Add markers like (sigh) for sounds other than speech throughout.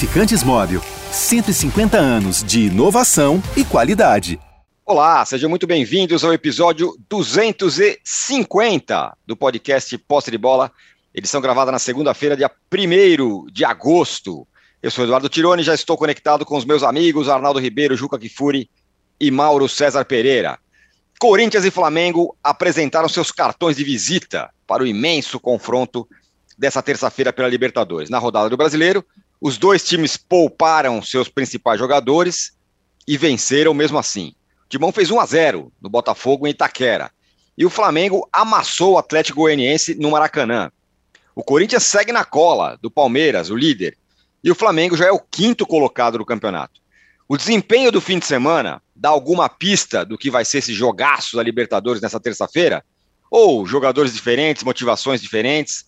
Lubrificantes Móvel. 150 anos de inovação e qualidade. Olá, sejam muito bem-vindos ao episódio 250 do podcast Posse de Bola, edição gravada na segunda-feira, dia 1 de agosto. Eu sou Eduardo Tironi, já estou conectado com os meus amigos Arnaldo Ribeiro, Juca Kifuri e Mauro César Pereira. Corinthians e Flamengo apresentaram seus cartões de visita para o imenso confronto dessa terça-feira pela Libertadores. Na rodada do Brasileiro, os dois times pouparam seus principais jogadores e venceram mesmo assim. O Timão fez 1 a 0 no Botafogo em Itaquera. E o Flamengo amassou o Atlético Goianiense no Maracanã. O Corinthians segue na cola do Palmeiras, o líder. E o Flamengo já é o quinto colocado do campeonato. O desempenho do fim de semana dá alguma pista do que vai ser esse jogaço da Libertadores nessa terça-feira? Ou jogadores diferentes, motivações diferentes?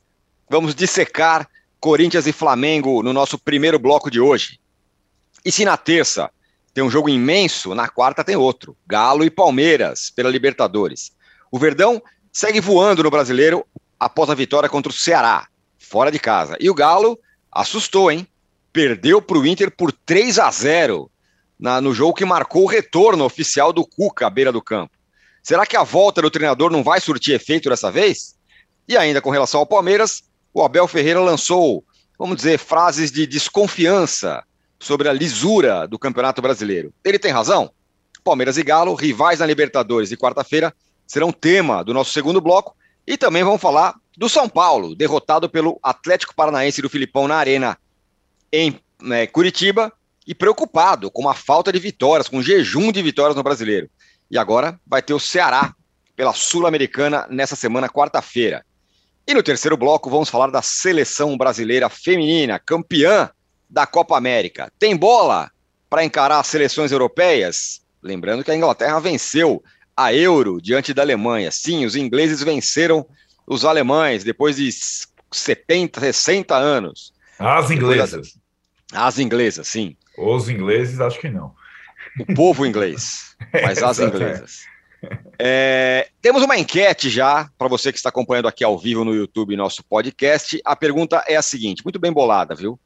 Vamos dissecar Corinthians e Flamengo no nosso primeiro bloco de hoje. E se na terça tem um jogo imenso, na quarta tem outro: Galo e Palmeiras pela Libertadores. O Verdão segue voando no brasileiro após a vitória contra o Ceará, fora de casa. E o Galo assustou, hein? Perdeu para o Inter por 3 a 0 na, no jogo que marcou o retorno oficial do Cuca à beira do campo. Será que a volta do treinador não vai surtir efeito dessa vez? E ainda com relação ao Palmeiras, o Abel Ferreira lançou, vamos dizer, frases de desconfiança sobre a lisura do Campeonato Brasileiro. Ele tem razão? Palmeiras e Galo, rivais na Libertadores e quarta-feira, serão tema do nosso segundo bloco. E também vamos falar do São Paulo, derrotado pelo Atlético Paranaense do Filipão na Arena em né, Curitiba e preocupado com a falta de vitórias, com um jejum de vitórias no brasileiro. E agora vai ter o Ceará pela Sul-Americana nessa semana, quarta-feira. E no terceiro bloco, vamos falar da seleção brasileira feminina, campeã da Copa América. Tem bola para encarar as seleções europeias? Lembrando que a Inglaterra venceu a Euro diante da Alemanha. Sim, os ingleses venceram os alemães depois de 70, 60 anos. As inglesas. As inglesas, sim. Os ingleses, acho que não. O povo inglês, (laughs) mas as inglesas. É, temos uma enquete já para você que está acompanhando aqui ao vivo no YouTube nosso podcast. A pergunta é a seguinte, muito bem bolada, viu?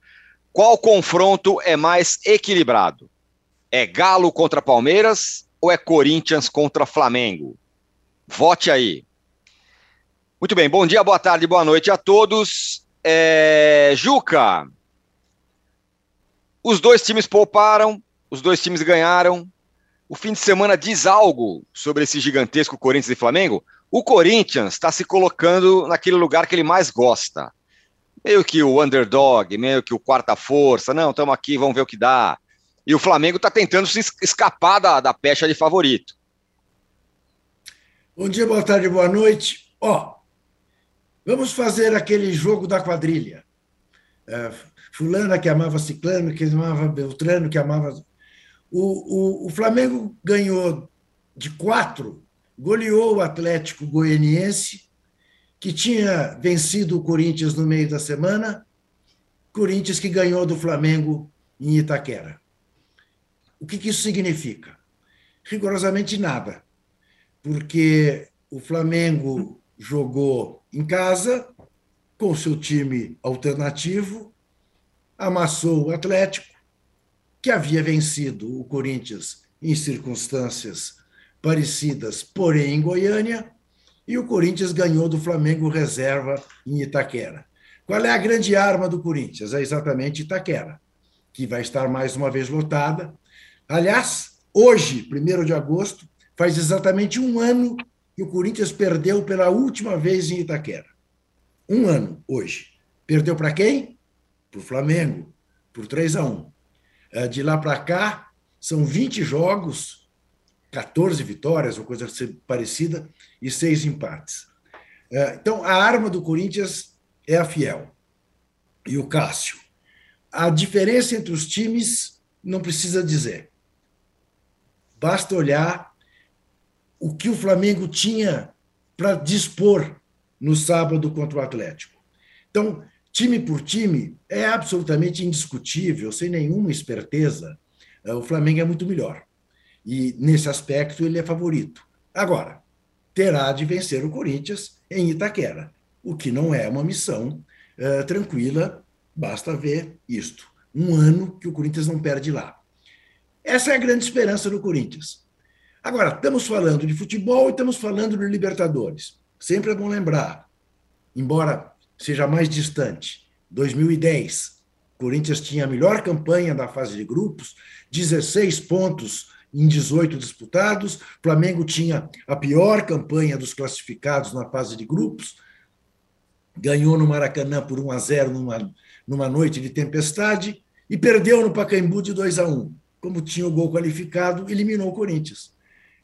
Qual confronto é mais equilibrado? É Galo contra Palmeiras ou é Corinthians contra Flamengo? Vote aí. Muito bem, bom dia, boa tarde, boa noite a todos. É, Juca, os dois times pouparam, os dois times ganharam o fim de semana diz algo sobre esse gigantesco Corinthians e Flamengo? O Corinthians está se colocando naquele lugar que ele mais gosta. Meio que o underdog, meio que o quarta força. Não, estamos aqui, vamos ver o que dá. E o Flamengo está tentando se escapar da, da pecha de favorito. Bom dia, boa tarde, boa noite. Ó, vamos fazer aquele jogo da quadrilha. É, fulana que amava ciclano, que amava Beltrano, que amava o, o, o Flamengo ganhou de quatro, goleou o Atlético Goianiense, que tinha vencido o Corinthians no meio da semana, Corinthians que ganhou do Flamengo em Itaquera. O que, que isso significa? Rigorosamente nada, porque o Flamengo jogou em casa com seu time alternativo, amassou o Atlético, que havia vencido o Corinthians em circunstâncias parecidas, porém em Goiânia, e o Corinthians ganhou do Flamengo reserva em Itaquera. Qual é a grande arma do Corinthians? É exatamente Itaquera, que vai estar mais uma vez lotada. Aliás, hoje, 1 de agosto, faz exatamente um ano que o Corinthians perdeu pela última vez em Itaquera. Um ano, hoje. Perdeu para quem? Para o Flamengo, por 3 a 1. É, de lá para cá, são 20 jogos, 14 vitórias, uma coisa parecida, e seis empates. É, então, a arma do Corinthians é a Fiel e o Cássio. A diferença entre os times não precisa dizer. Basta olhar o que o Flamengo tinha para dispor no sábado contra o Atlético. Então, time por time, é absolutamente indiscutível, sem nenhuma esperteza, é, o Flamengo é muito melhor. E, nesse aspecto, ele é favorito. Agora, terá de vencer o Corinthians em Itaquera, o que não é uma missão uh, tranquila, basta ver isto. um ano que o Corinthians não perde lá. Essa é a grande esperança do Corinthians. Agora, estamos falando de futebol e estamos falando de Libertadores. Sempre é bom lembrar, embora seja mais distante, 2010, o Corinthians tinha a melhor campanha da fase de grupos, 16 pontos em 18 disputados. Flamengo tinha a pior campanha dos classificados na fase de grupos. Ganhou no Maracanã por 1 a 0 numa, numa noite de tempestade e perdeu no Pacaembu de 2 a 1. Como tinha o gol qualificado, eliminou o Corinthians.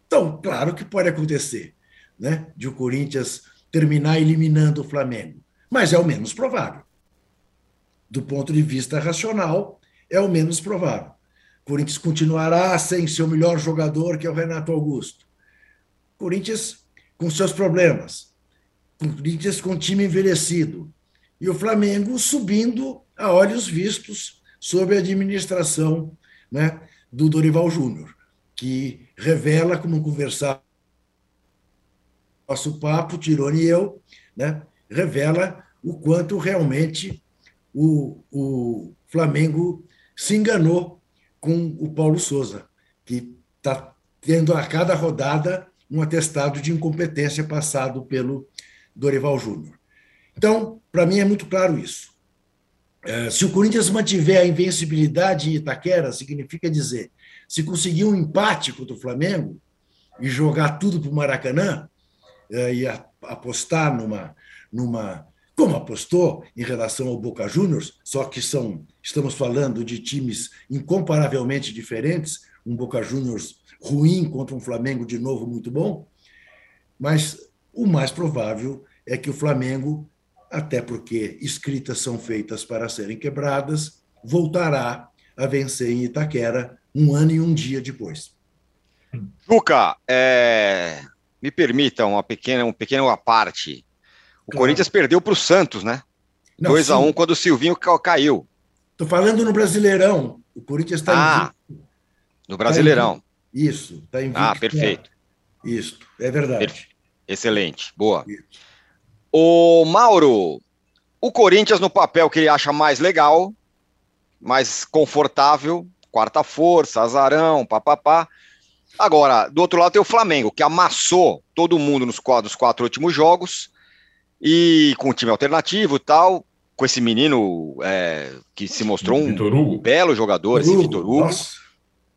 Então, claro que pode acontecer, né, de o Corinthians terminar eliminando o Flamengo, mas é o menos provável. Do ponto de vista racional, é o menos provável. Corinthians continuará sem seu melhor jogador, que é o Renato Augusto. Corinthians com seus problemas. Corinthians com time envelhecido. E o Flamengo subindo a olhos vistos sob a administração né, do Dorival Júnior, que revela, como conversar nosso papo, Tirone e eu, né, revela o quanto realmente o, o Flamengo se enganou com o Paulo Souza, que está tendo a cada rodada um atestado de incompetência passado pelo Dorival Júnior. Então, para mim é muito claro isso. É, se o Corinthians mantiver a invencibilidade em Itaquera, significa dizer, se conseguir um empate contra o Flamengo e jogar tudo para o Maracanã é, e apostar numa, numa como apostou em relação ao Boca Juniors, só que são estamos falando de times incomparavelmente diferentes, um Boca Juniors ruim contra um Flamengo de novo muito bom, mas o mais provável é que o Flamengo, até porque escritas são feitas para serem quebradas, voltará a vencer em Itaquera um ano e um dia depois. Juca, é... me permita uma pequena, um pequeno aparte. O claro. Corinthians perdeu para o Santos, né? 2 a 1 um, quando o Silvinho caiu. Estou falando no Brasileirão. O Corinthians está ah, invicto. No Brasileirão. Tá Isso, está invicto. Ah, perfeito. Isso, é verdade. Excelente, boa. Isso. O Mauro, o Corinthians no papel que ele acha mais legal, mais confortável, quarta força, azarão, papapá. Agora, do outro lado tem o Flamengo, que amassou todo mundo nos quadros quatro últimos jogos, e com o time alternativo e tal, com esse menino é, que se mostrou um belo jogador, esse Vitor Hugo,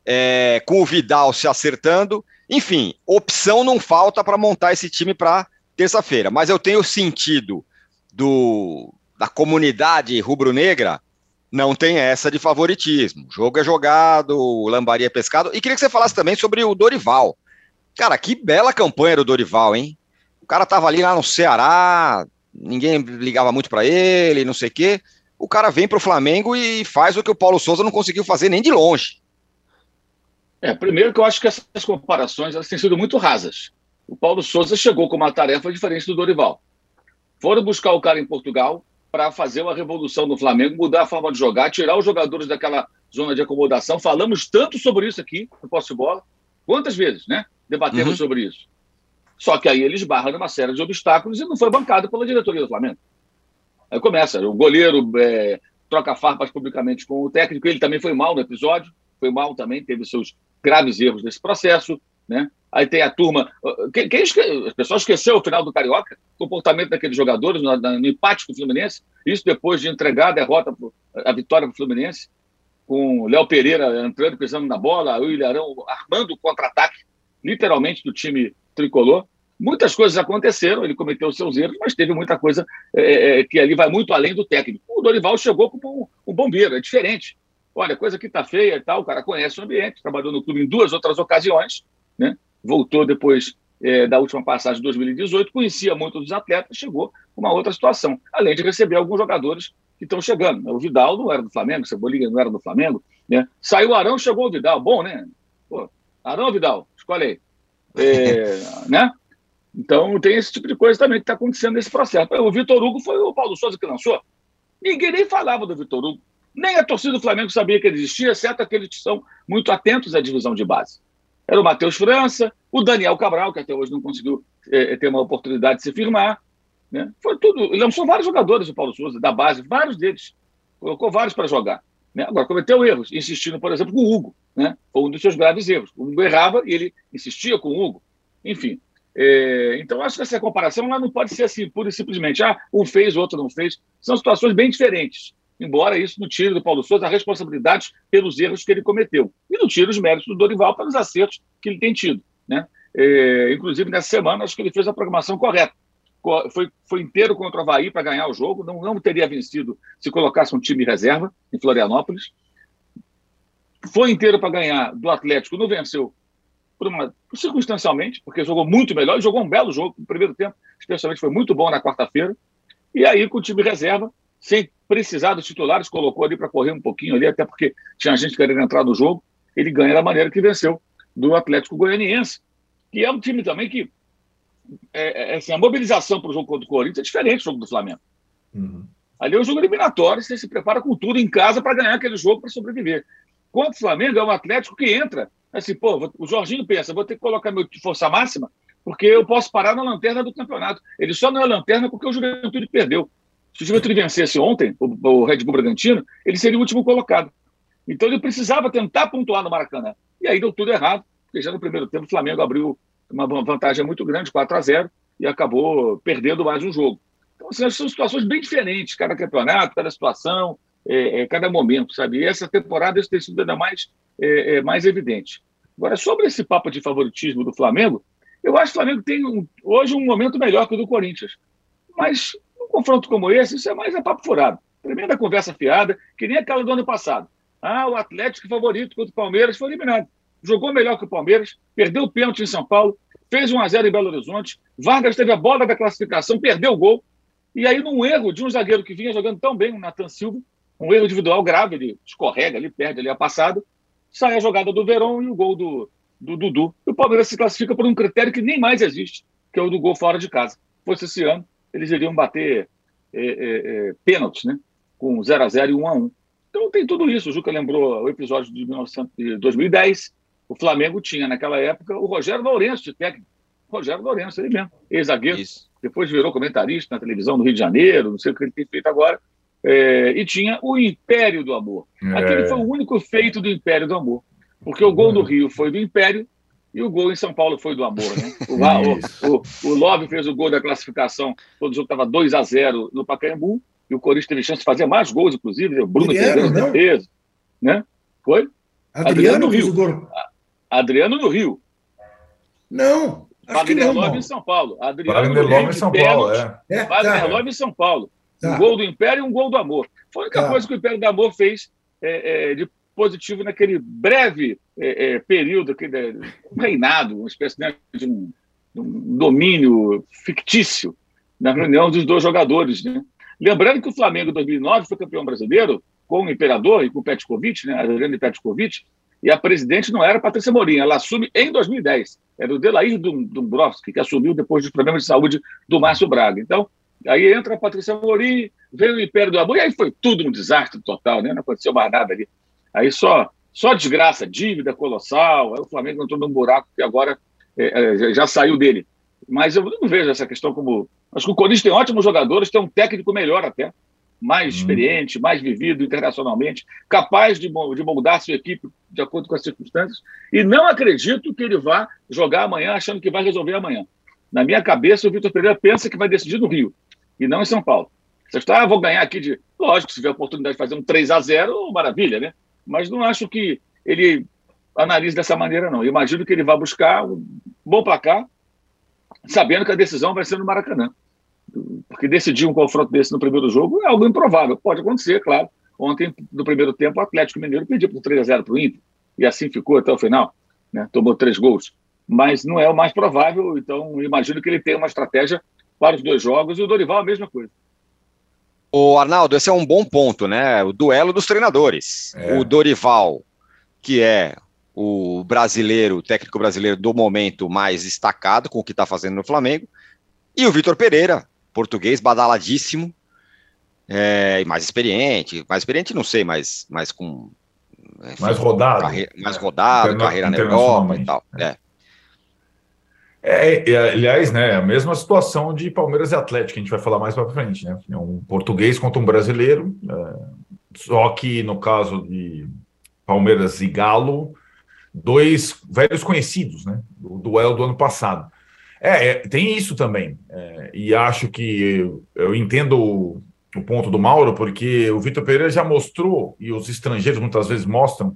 é, com o Vidal se acertando. Enfim, opção não falta para montar esse time para terça-feira. Mas eu tenho sentido do, da comunidade rubro-negra não tem essa de favoritismo. O jogo é jogado, o lambaria é pescado. E queria que você falasse também sobre o Dorival. Cara, que bela campanha do Dorival, hein? O cara tava ali lá no Ceará, ninguém ligava muito para ele, não sei o quê. O cara vem para o Flamengo e faz o que o Paulo Souza não conseguiu fazer nem de longe. É, primeiro que eu acho que essas comparações elas têm sido muito rasas. O Paulo Souza chegou com uma tarefa diferente do Dorival. Foram buscar o cara em Portugal para fazer uma revolução no Flamengo, mudar a forma de jogar, tirar os jogadores daquela zona de acomodação. Falamos tanto sobre isso aqui no Posse Bola. Quantas vezes, né? Debatemos uhum. sobre isso. Só que aí ele esbarra numa série de obstáculos e não foi bancado pela diretoria do Flamengo. Aí começa, o goleiro é, troca farpas publicamente com o técnico, ele também foi mal no episódio, foi mal também, teve seus graves erros nesse processo, né? Aí tem a turma. Quem, quem esque... As pessoas esqueceu o final do Carioca, o comportamento daqueles jogadores no, no empate com o Fluminense, isso depois de entregar a derrota, a vitória para o Fluminense, com o Léo Pereira entrando, pisando na bola, o Ilharão armando o contra-ataque, literalmente, do time tricolor. Muitas coisas aconteceram, ele cometeu seus erros, mas teve muita coisa é, é, que ali vai muito além do técnico. O Dorival chegou como um, um bombeiro, é diferente. Olha, coisa que está feia e tal, o cara conhece o ambiente, trabalhou no clube em duas outras ocasiões, né? voltou depois é, da última passagem de 2018, conhecia muito dos atletas, chegou uma outra situação, além de receber alguns jogadores que estão chegando. O Vidal não era do Flamengo, o Cebolinha não era do Flamengo, né? saiu o Arão, chegou o Vidal, bom, né? Pô, Arão Vidal? Escolhe aí. É, né? Então tem esse tipo de coisa também que está acontecendo nesse processo. O Vitor Hugo foi o Paulo Souza que lançou. Ninguém nem falava do Vitor Hugo. Nem a torcida do Flamengo sabia que ele existia, exceto aqueles que são muito atentos à divisão de base. Era o Matheus França, o Daniel Cabral, que até hoje não conseguiu é, ter uma oportunidade de se firmar. Né? Foi tudo. Ele lançou vários jogadores, o Paulo Souza, da base, vários deles. Colocou vários para jogar. Né? Agora, cometeu erros, insistindo, por exemplo, com o Hugo. Né? Foi um dos seus graves erros. O Hugo errava e ele insistia com o Hugo. Enfim, é, então acho que essa comparação não pode ser assim, pura e simplesmente, ah, um fez, o outro não fez. São situações bem diferentes. Embora isso não tire do Paulo Souza a responsabilidade pelos erros que ele cometeu. E não tire os méritos do Dorival pelos acertos que ele tem tido. Né? É, inclusive, nessa semana, acho que ele fez a programação correta. Foi, foi inteiro contra o Havaí para ganhar o jogo, não, não teria vencido se colocasse um time reserva em Florianópolis. Foi inteiro para ganhar do Atlético, não venceu por uma, circunstancialmente, porque jogou muito melhor, jogou um belo jogo no primeiro tempo, especialmente foi muito bom na quarta-feira. E aí, com o time reserva, sem precisar dos titulares, colocou ali para correr um pouquinho ali, até porque tinha gente querendo entrar no jogo. Ele ganha da maneira que venceu do Atlético Goianiense, que é um time também que é, é, assim, a mobilização para o jogo contra o Corinthians é diferente do jogo do Flamengo. Uhum. Ali é um jogo eliminatório, você se prepara com tudo em casa para ganhar aquele jogo para sobreviver. Contra o Flamengo é um Atlético que entra, assim, pô, o Jorginho pensa, vou ter que colocar meu força máxima, porque eu posso parar na lanterna do campeonato. Ele só não é lanterna porque o Juventude perdeu. Se o Juventude vencesse ontem, o, o Red Bull Bragantino, ele seria o último colocado. Então ele precisava tentar pontuar no Maracanã. E aí deu tudo errado, porque já no primeiro tempo o Flamengo abriu uma vantagem muito grande, 4 a 0 e acabou perdendo mais um jogo. Então, assim, são situações bem diferentes, cada campeonato, cada situação, é, é, cada momento, sabe? E essa temporada isso tem sido ainda mais, é, é, mais evidente. Agora, sobre esse papo de favoritismo do Flamengo, eu acho que o Flamengo tem um, hoje um momento melhor que o do Corinthians. Mas um confronto como esse, isso é mais a papo furado. Tremenda conversa fiada, que nem aquela do ano passado. Ah, o Atlético favorito contra o Palmeiras foi eliminado jogou melhor que o Palmeiras, perdeu o pênalti em São Paulo, fez 1 a 0 em Belo Horizonte. Vargas teve a bola da classificação, perdeu o gol. E aí, num erro de um zagueiro que vinha jogando tão bem, o Nathan Silva, um erro individual grave, ele escorrega ali, perde ali a passada, sai a jogada do Verón e o gol do, do Dudu. E o Palmeiras se classifica por um critério que nem mais existe, que é o do gol fora de casa. Se fosse esse ano, eles iriam bater é, é, é, pênaltis, né? Com 0 a 0 e 1 a 1 Então tem tudo isso. O Juca lembrou o episódio de 1900, 2010, o Flamengo tinha, naquela época, o Rogério Lourenço, de técnico. Rogério Lourenço, ele mesmo, ex-zagueiro. Depois virou comentarista na televisão do Rio de Janeiro, não sei o que ele tem feito agora. É, e tinha o Império do Amor. É. Aquele foi o único feito do Império do Amor. Porque o gol do Rio foi do Império e o gol em São Paulo foi do Amor. Né? O, o, o, o Love fez o gol da classificação quando o jogo estava 2 a 0 no Pacaembu. E o Corinthians teve chance de fazer mais gols, inclusive. O Bruno Adriano, defesa. Né? Foi? Adriano, Adriano fez o gol. Adriano no Rio. Não. Wagner Love em São Paulo. Adriano Wagner Love em São Paulo, é. é Wagner tá. Love em São Paulo. Tá. Um gol do Império e um gol do Amor. Foi a única tá. coisa que o Império do Amor fez é, é, de positivo naquele breve é, é período, aquele um reinado, uma espécie né, de um, um, domínio fictício na reunião dos dois jogadores. Né? Lembrando que o Flamengo, em 2009, foi campeão brasileiro com o Imperador e com o Petkovic, né, Adriano Petkovic, e a presidente não era Patrícia Morim, ela assume em 2010. Era o Delair Dombrowski, que assumiu depois dos problemas de saúde do Márcio Braga. Então, aí entra a Patrícia Morim, veio o Império do Amor, e aí foi tudo um desastre total, né? não aconteceu mais nada ali. Aí só, só desgraça, dívida colossal, aí o Flamengo entrou num buraco que agora é, é, já saiu dele. Mas eu não vejo essa questão como. Acho que o Corinthians tem ótimos jogadores, tem um técnico melhor até mais hum. experiente, mais vivido internacionalmente, capaz de, de moldar sua equipe de acordo com as circunstâncias. E não acredito que ele vá jogar amanhã achando que vai resolver amanhã. Na minha cabeça, o Vitor Pereira pensa que vai decidir no Rio e não em São Paulo. Você está, ah, vou ganhar aqui de. Lógico, se tiver a oportunidade de fazer um 3 a 0 maravilha, né? Mas não acho que ele analise dessa maneira, não. Eu imagino que ele vai buscar um bom placar, sabendo que a decisão vai ser no Maracanã porque decidir um confronto desse no primeiro jogo é algo improvável. Pode acontecer, claro. Ontem, no primeiro tempo, o Atlético Mineiro pediu por 3 a 0 para o Inter, e assim ficou até o final. Né? Tomou três gols. Mas não é o mais provável, então imagino que ele tenha uma estratégia para os dois jogos, e o Dorival a mesma coisa. O Arnaldo, esse é um bom ponto, né? O duelo dos treinadores. É. O Dorival, que é o brasileiro, o técnico brasileiro do momento mais destacado com o que está fazendo no Flamengo, e o Vitor Pereira, português badaladíssimo, é, mais experiente, mais experiente não sei, mas, mas com... Enfim, mais rodado. mais rodado, carreira na Europa e tal. É. É, é, aliás, né, a mesma situação de Palmeiras e Atlético, a gente vai falar mais para frente, né? Um português contra um brasileiro, é, só que no caso de Palmeiras e Galo, dois velhos conhecidos, né? Do duelo do ano passado. É, é tem isso também. É, e acho que eu, eu entendo o, o, ponto do Mauro, porque o Vitor Pereira já mostrou, e os estrangeiros muitas vezes mostram,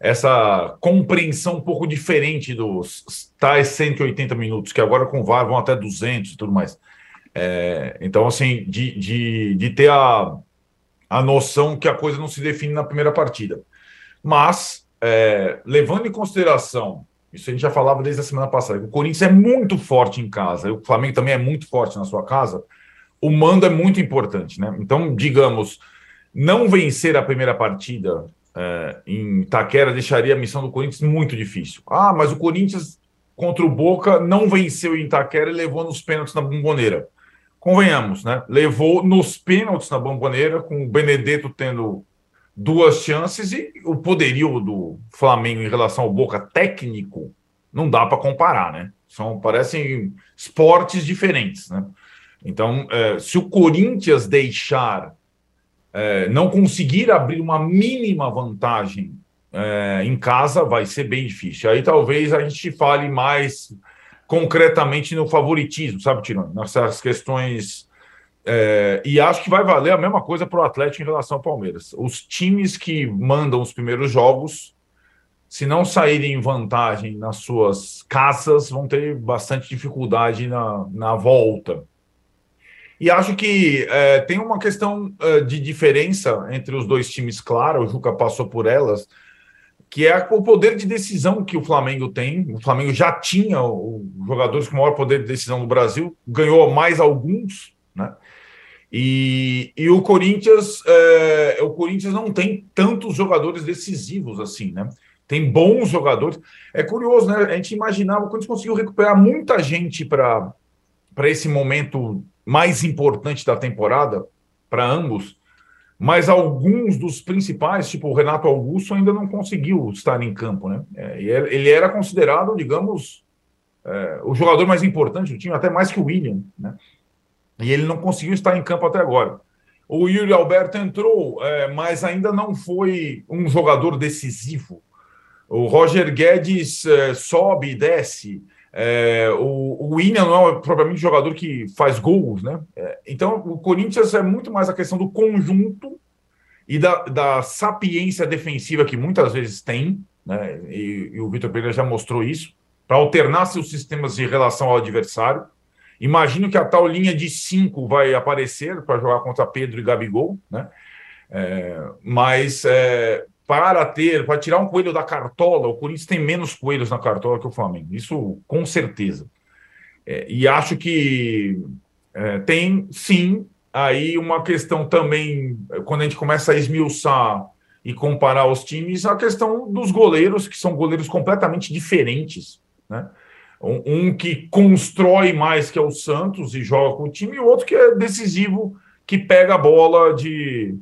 essa compreensão um pouco diferente dos tais 180 minutos, que agora com o VAR vão até 200 e tudo mais. É, então, assim, de, de, de ter a, a noção que a coisa não se define na primeira partida. Mas, é, levando em consideração, isso a gente já falava desde a semana passada, o Corinthians é muito forte em casa, o Flamengo também é muito forte na sua casa, o mando é muito importante, né? Então, digamos, não vencer a primeira partida é, em Taquera deixaria a missão do Corinthians muito difícil. Ah, mas o Corinthians contra o Boca não venceu em Taquera e levou nos pênaltis na bomboneira. Convenhamos, né? Levou nos pênaltis na bomboneira, com o Benedetto tendo duas chances e o poderio do Flamengo em relação ao Boca técnico não dá para comparar, né? São parecem esportes diferentes, né? Então, é, se o Corinthians deixar é, não conseguir abrir uma mínima vantagem é, em casa, vai ser bem difícil. Aí talvez a gente fale mais concretamente no favoritismo, sabe, Tirone? Nessas questões. É, e acho que vai valer a mesma coisa para o Atlético em relação ao Palmeiras. Os times que mandam os primeiros jogos, se não saírem em vantagem nas suas casas, vão ter bastante dificuldade na, na volta. E acho que é, tem uma questão é, de diferença entre os dois times, claro, o Juca passou por elas, que é o poder de decisão que o Flamengo tem. O Flamengo já tinha os jogadores com maior poder de decisão no Brasil, ganhou mais alguns? E, e o Corinthians, é, o Corinthians não tem tantos jogadores decisivos assim, né? Tem bons jogadores. É curioso, né? A gente imaginava, quando conseguiu recuperar muita gente para esse momento mais importante da temporada para ambos, mas alguns dos principais, tipo o Renato Augusto, ainda não conseguiu estar em campo, né? É, ele era considerado, digamos, é, o jogador mais importante do time, até mais que o William, né? E ele não conseguiu estar em campo até agora. O Yuri Alberto entrou, é, mas ainda não foi um jogador decisivo. O Roger Guedes é, sobe e desce. É, o, o William não é propriamente jogador que faz gols, né? É, então, o Corinthians é muito mais a questão do conjunto e da, da sapiência defensiva que muitas vezes tem, né? E, e o Vitor Pereira já mostrou isso, para alternar seus sistemas em relação ao adversário. Imagino que a tal linha de cinco vai aparecer para jogar contra Pedro e Gabigol, né? É, mas é, para ter, para tirar um coelho da cartola, o Corinthians tem menos coelhos na cartola que o Flamengo. Isso com certeza. É, e acho que é, tem sim aí uma questão também, quando a gente começa a esmiuçar e comparar os times, a questão dos goleiros, que são goleiros completamente diferentes. Né? Um, um que constrói mais, que é o Santos, e joga com o time, e outro que é decisivo, que pega a bola de.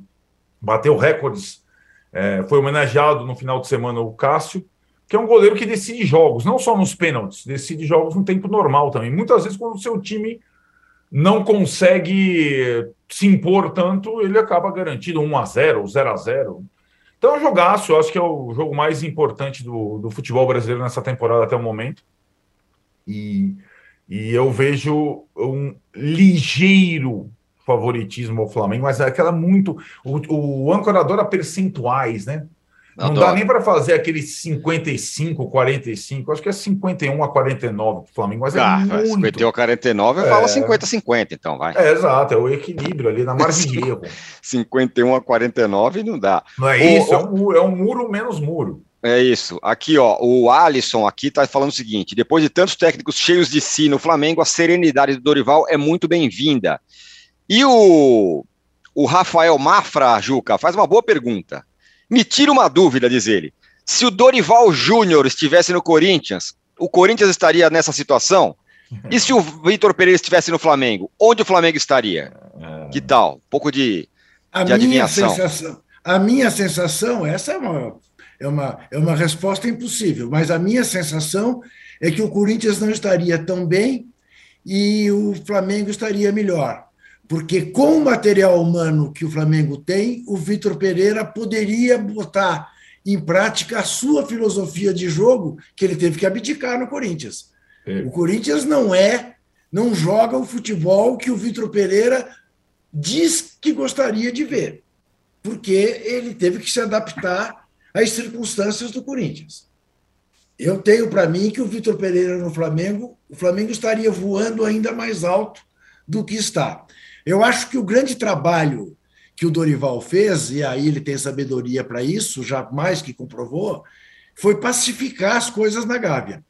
bateu recordes é, foi homenageado no final de semana o Cássio, que é um goleiro que decide jogos, não só nos pênaltis, decide jogos no tempo normal também. Muitas vezes, quando o seu time não consegue se impor tanto, ele acaba garantido 1 a 0 0 a 0 Então é jogaço, eu acho que é o jogo mais importante do, do futebol brasileiro nessa temporada até o momento. E, e eu vejo um ligeiro favoritismo ao Flamengo, mas é aquela muito. O, o âncora adora percentuais, né? Não Adoro. dá nem para fazer aquele 55, 45, acho que é 51 a 49 para o Flamengo, mas é ah, é muito. 51 a 49 é... fala 50 a 50, então vai. É, exato, é o equilíbrio ali na margem de (laughs) erro. 51 a 49 não dá. Não é o, isso, o... É, um é um muro menos muro. É isso. Aqui, ó, o Alisson aqui tá falando o seguinte: depois de tantos técnicos cheios de si no Flamengo, a serenidade do Dorival é muito bem-vinda. E o, o Rafael Mafra, Juca, faz uma boa pergunta. Me tira uma dúvida, diz ele. Se o Dorival Júnior estivesse no Corinthians, o Corinthians estaria nessa situação? E se o Vitor Pereira estivesse no Flamengo, onde o Flamengo estaria? É. Que tal? Um pouco de, a de minha Sensação, a minha sensação, essa é uma, é uma, é uma resposta impossível, mas a minha sensação é que o Corinthians não estaria tão bem e o Flamengo estaria melhor. Porque com o material humano que o Flamengo tem, o Vitor Pereira poderia botar em prática a sua filosofia de jogo que ele teve que abdicar no Corinthians. É. O Corinthians não é, não joga o futebol que o Vitor Pereira diz que gostaria de ver, porque ele teve que se adaptar às circunstâncias do Corinthians. Eu tenho para mim que o Vitor Pereira no Flamengo, o Flamengo estaria voando ainda mais alto do que está. Eu acho que o grande trabalho que o Dorival fez, e aí ele tem sabedoria para isso, já mais que comprovou, foi pacificar as coisas na Gávea.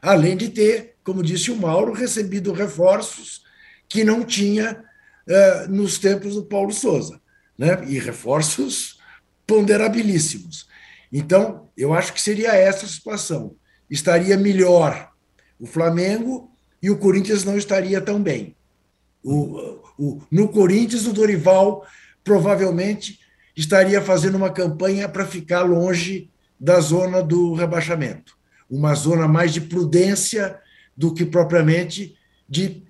Além de ter, como disse o Mauro, recebido reforços que não tinha uh, nos tempos do Paulo Souza, né? e reforços ponderabilíssimos. Então, eu acho que seria essa a situação. Estaria melhor o Flamengo e o Corinthians não estaria tão bem. O, o, no Corinthians, o Dorival provavelmente estaria fazendo uma campanha para ficar longe da zona do rebaixamento. Uma zona mais de prudência do que propriamente de,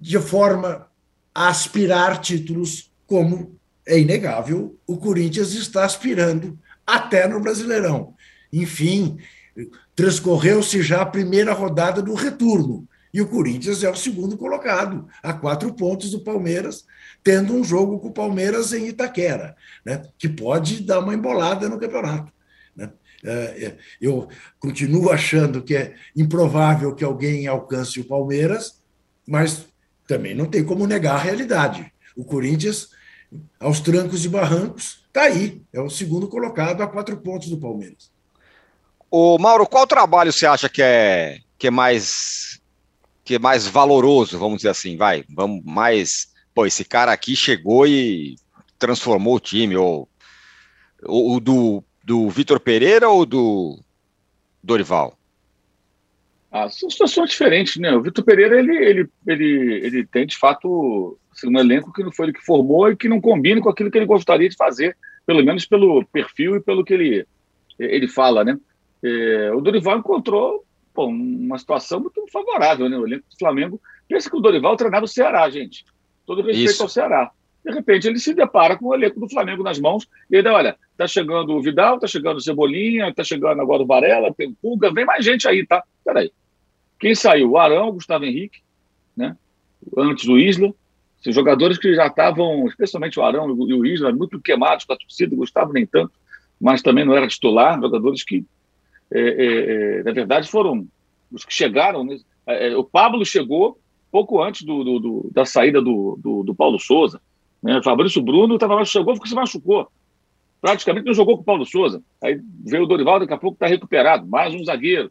de forma a aspirar títulos, como é inegável, o Corinthians está aspirando até no Brasileirão. Enfim, transcorreu-se já a primeira rodada do retorno. E o Corinthians é o segundo colocado, a quatro pontos do Palmeiras, tendo um jogo com o Palmeiras em Itaquera, né, que pode dar uma embolada no campeonato. Né? É, é, eu continuo achando que é improvável que alguém alcance o Palmeiras, mas também não tem como negar a realidade. O Corinthians, aos trancos e barrancos, está aí, é o segundo colocado a quatro pontos do Palmeiras. O Mauro, qual trabalho você acha que é, que é mais que é mais valoroso, vamos dizer assim, vai, vamos mais, pô, esse cara aqui chegou e transformou o time, ou o do, do Vitor Pereira ou do Dorival? Ah, são situações diferentes, né? O Vitor Pereira, ele, ele, ele, ele tem, de fato, um elenco que não foi ele que formou e que não combina com aquilo que ele gostaria de fazer, pelo menos pelo perfil e pelo que ele, ele fala, né? É, o Dorival encontrou pô, uma situação muito favorável, né? O elenco do Flamengo. Pensa que o Dorival treinava o Ceará, gente. Todo respeito Isso. ao Ceará. De repente ele se depara com o elenco do Flamengo nas mãos e ele olha, tá chegando o Vidal, tá chegando o Cebolinha, tá chegando agora o Varela, tem o Pulga, vem mais gente aí, tá? Peraí. Quem saiu? O Arão, o Gustavo Henrique, né? Antes o Isla. Esses jogadores que já estavam, especialmente o Arão e o Isla, muito queimados com a torcida, Gustavo nem tanto, mas também não era titular, jogadores que é, é, é, na verdade, foram os que chegaram. Né? É, o Pablo chegou pouco antes do, do, do da saída do, do, Paulo Souza. Né? Fabrício Bruno tava, chegou porque se machucou. Praticamente não jogou com o Paulo Souza. Aí veio o Dorival, daqui a pouco está recuperado. Mais um zagueiro.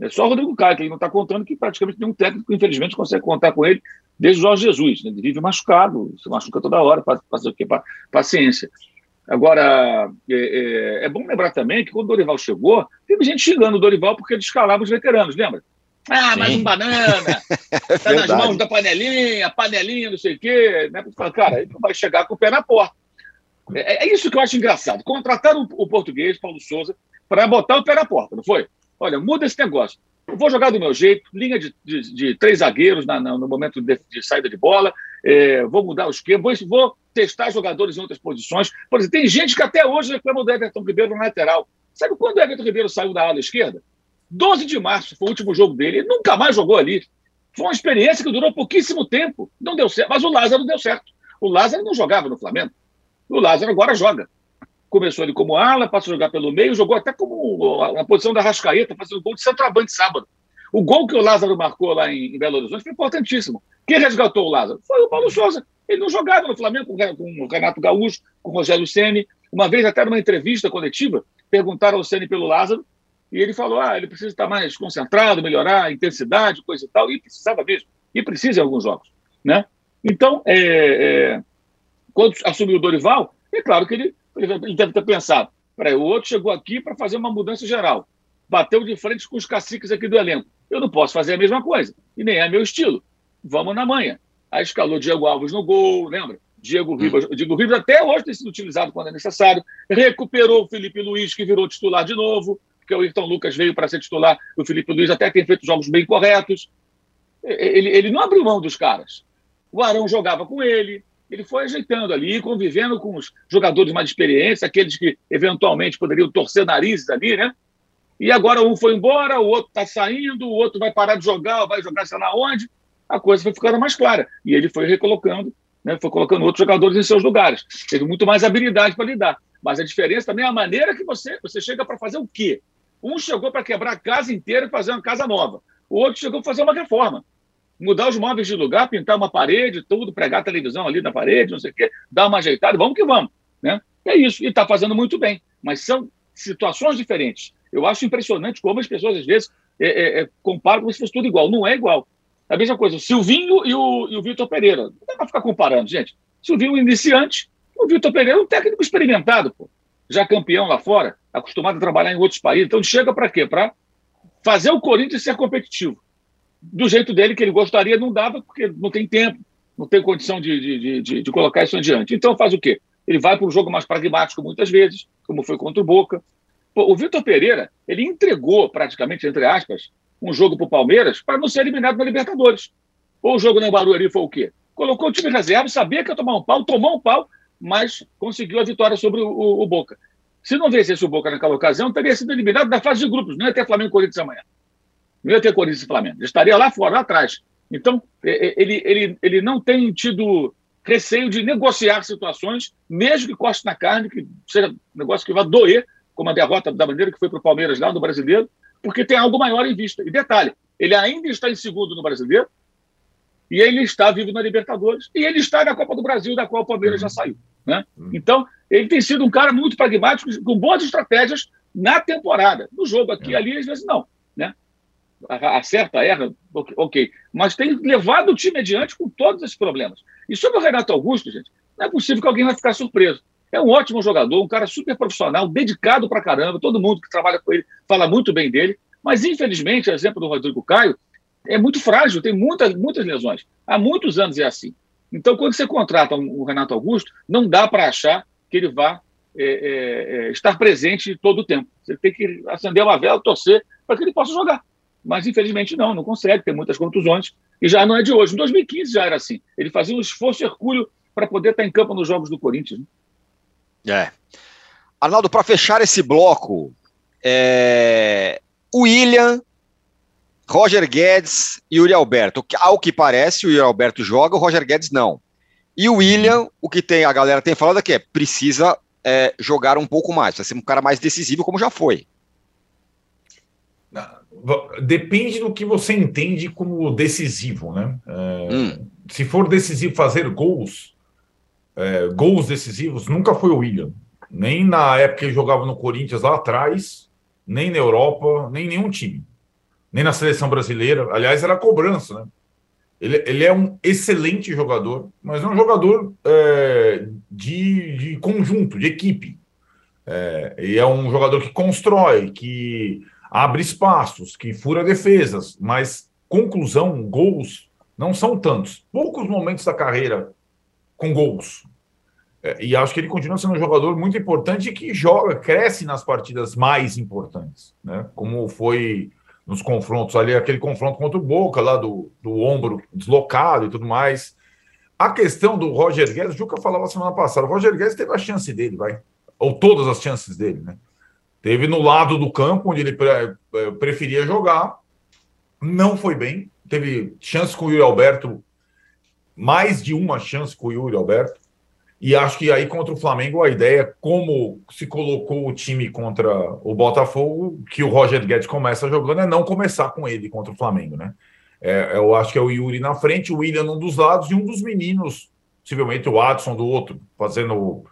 É só o Rodrigo Caio, que ele não está contando, que praticamente nenhum técnico, infelizmente, consegue contar com ele desde o Jorge Jesus. Né? Ele vive machucado, se machuca toda hora, fazer o quê? Paciência. Agora, é, é, é, bom lembrar também que quando o Dorival chegou, teve gente xingando o Dorival porque ele escalava os veteranos, lembra? Ah, Sim. mais um banana, (laughs) tá nas mãos da panelinha, panelinha, não sei o quê. Né? Cara, ele vai chegar com o pé na porta. É, é isso que eu acho engraçado. Contrataram o, o português, Paulo Souza, para botar o pé na porta, não foi? Olha, muda esse negócio. Eu vou jogar do meu jeito, linha de, de, de três zagueiros na, na, no momento de, de, saída de bola, é, vou mudar o esquema, vou, vou, testar jogadores em outras posições. Por exemplo, tem gente que até hoje reclama do Everton Ribeiro na lateral. Sabe quando o Everton Ribeiro saiu da ala esquerda? 12 de março foi o último jogo dele, ele nunca mais jogou ali. Foi uma experiência que durou pouquíssimo tempo, não deu certo, mas o Lázaro deu certo. O Lázaro não jogava no Flamengo. O Lázaro agora joga. Começou ali como ala, passou a jogar pelo meio, jogou até como na posição da Rascaeta, fazendo gol de centroavante sábado. O gol que o Lázaro marcou lá em, Belo Horizonte foi importantíssimo. Quem resgatou o Lázaro? Foi o Paulo Souza. Ele não jogava no Flamengo com, o Renato Gaúcho, com o Rogério Ceni. Uma vez, até numa entrevista coletiva, perguntaram ao Ceni pelo Lázaro, e ele falou: ah, ele precisa estar mais concentrado, melhorar a intensidade, coisa e tal. E precisava mesmo. E precisa em alguns jogos. Né? Então, é, é, quando assumiu o Dorival, é claro que ele ele deve ter pensado: peraí, o outro chegou aqui para fazer uma mudança geral. Bateu de frente com os caciques aqui do elenco. Eu não posso fazer a mesma coisa. E nem é meu estilo. Vamos na manhã. Aí escalou Diego Alves no gol, lembra? Diego hum. Ribas. Diego Ribas até hoje tem sido utilizado quando é necessário. Recuperou o Felipe Luiz, que virou titular de novo, porque o Ayrton Lucas veio para ser titular. O Felipe Luiz até tem feito jogos bem corretos. Ele, ele não abriu mão dos caras. O Arão jogava com ele, ele foi ajeitando ali, convivendo com os jogadores mais experientes, aqueles que eventualmente poderiam torcer narizes ali, né? E agora um foi embora, o outro está saindo, o outro vai parar de jogar, vai jogar sei lá onde. A coisa foi ficando mais clara. E ele foi recolocando, né? foi colocando outros jogadores em seus lugares. Teve muito mais habilidade para lidar. Mas a diferença também é a maneira que você, você chega para fazer o quê? Um chegou para quebrar a casa inteira e fazer uma casa nova. O outro chegou para fazer uma reforma mudar os móveis de lugar, pintar uma parede, tudo, pregar televisão ali na parede, não sei o quê, dar uma ajeitada, vamos que vamos. Né? É isso, e está fazendo muito bem. Mas são situações diferentes. Eu acho impressionante como as pessoas, às vezes, é, é, é, comparam como se fosse tudo igual. Não é igual. É a mesma coisa, o Silvinho e o, e o Vitor Pereira. Não dá para ficar comparando, gente. Silvinho, iniciante, o Vitor Pereira é um técnico experimentado, pô. já campeão lá fora, acostumado a trabalhar em outros países. Então, chega para quê? Para fazer o Corinthians ser competitivo do jeito dele que ele gostaria, não dava, porque não tem tempo, não tem condição de, de, de, de colocar isso adiante. Então faz o quê? Ele vai para um jogo mais pragmático muitas vezes, como foi contra o Boca. Pô, o Vitor Pereira, ele entregou praticamente, entre aspas, um jogo para o Palmeiras para não ser eliminado na Libertadores. Ou o jogo no Barueri foi o quê? Colocou o time reserva, sabia que ia tomar um pau, tomou um pau, mas conseguiu a vitória sobre o, o, o Boca. Se não vencesse o Boca naquela ocasião, teria sido eliminado da fase de grupos, não ia ter Flamengo e Corinthians amanhã. Não ia ter Corinthians e Flamengo. Ele estaria lá fora, lá atrás. Então, ele, ele, ele não tem tido receio de negociar situações, mesmo que coste na carne, que seja um negócio que vá doer, como a derrota da bandeira que foi para o Palmeiras lá no Brasileiro, porque tem algo maior em vista. E detalhe, ele ainda está em segundo no Brasileiro, e ele está vivo na Libertadores, e ele está na Copa do Brasil, da qual o Palmeiras já saiu. Né? Então, ele tem sido um cara muito pragmático, com boas estratégias na temporada. No jogo aqui, é. ali, às vezes não acerta, erra, ok. Mas tem levado o time adiante com todos esses problemas. E sobre o Renato Augusto, gente, não é possível que alguém vai ficar surpreso. É um ótimo jogador, um cara super profissional, dedicado pra caramba. Todo mundo que trabalha com ele fala muito bem dele. Mas, infelizmente, o exemplo do Rodrigo Caio é muito frágil, tem muitas, muitas lesões. Há muitos anos é assim. Então, quando você contrata o Renato Augusto, não dá para achar que ele vá é, é, é, estar presente todo o tempo. Você tem que acender uma vela, torcer para que ele possa jogar mas infelizmente não, não consegue, tem muitas contusões, e já não é de hoje. Em 2015 já era assim. Ele fazia um esforço hercúleo para poder estar em campo nos jogos do Corinthians. Né? É. Arnaldo, para fechar esse bloco, é... William, Roger Guedes e Yuri Alberto. Ao que parece, o Yuri Alberto joga, o Roger Guedes não. E o William, o que tem a galera tem falado aqui é precisa é, jogar um pouco mais, vai ser um cara mais decisivo, como já foi depende do que você entende como decisivo, né? É, hum. Se for decisivo fazer gols, é, gols decisivos, nunca foi o William. Nem na época que ele jogava no Corinthians lá atrás, nem na Europa, nem nenhum time. Nem na seleção brasileira. Aliás, era cobrança, né? Ele, ele é um excelente jogador, mas é um jogador é, de, de conjunto, de equipe. É, e é um jogador que constrói, que abre espaços, que fura defesas, mas conclusão, gols, não são tantos. Poucos momentos da carreira com gols. É, e acho que ele continua sendo um jogador muito importante e que joga, cresce nas partidas mais importantes, né? Como foi nos confrontos ali, aquele confronto contra o Boca, lá do, do ombro deslocado e tudo mais. A questão do Roger Guedes, o Juca falava semana passada, o Roger Guedes teve a chance dele, vai. Ou todas as chances dele, né? Teve no lado do campo, onde ele pre é, preferia jogar, não foi bem. Teve chance com o Yuri Alberto, mais de uma chance com o Yuri Alberto. E acho que aí contra o Flamengo a ideia, como se colocou o time contra o Botafogo, que o Roger Guedes começa jogando, é não começar com ele contra o Flamengo, né? É, eu acho que é o Yuri na frente, o William num dos lados e um dos meninos, possivelmente o Adson do outro, fazendo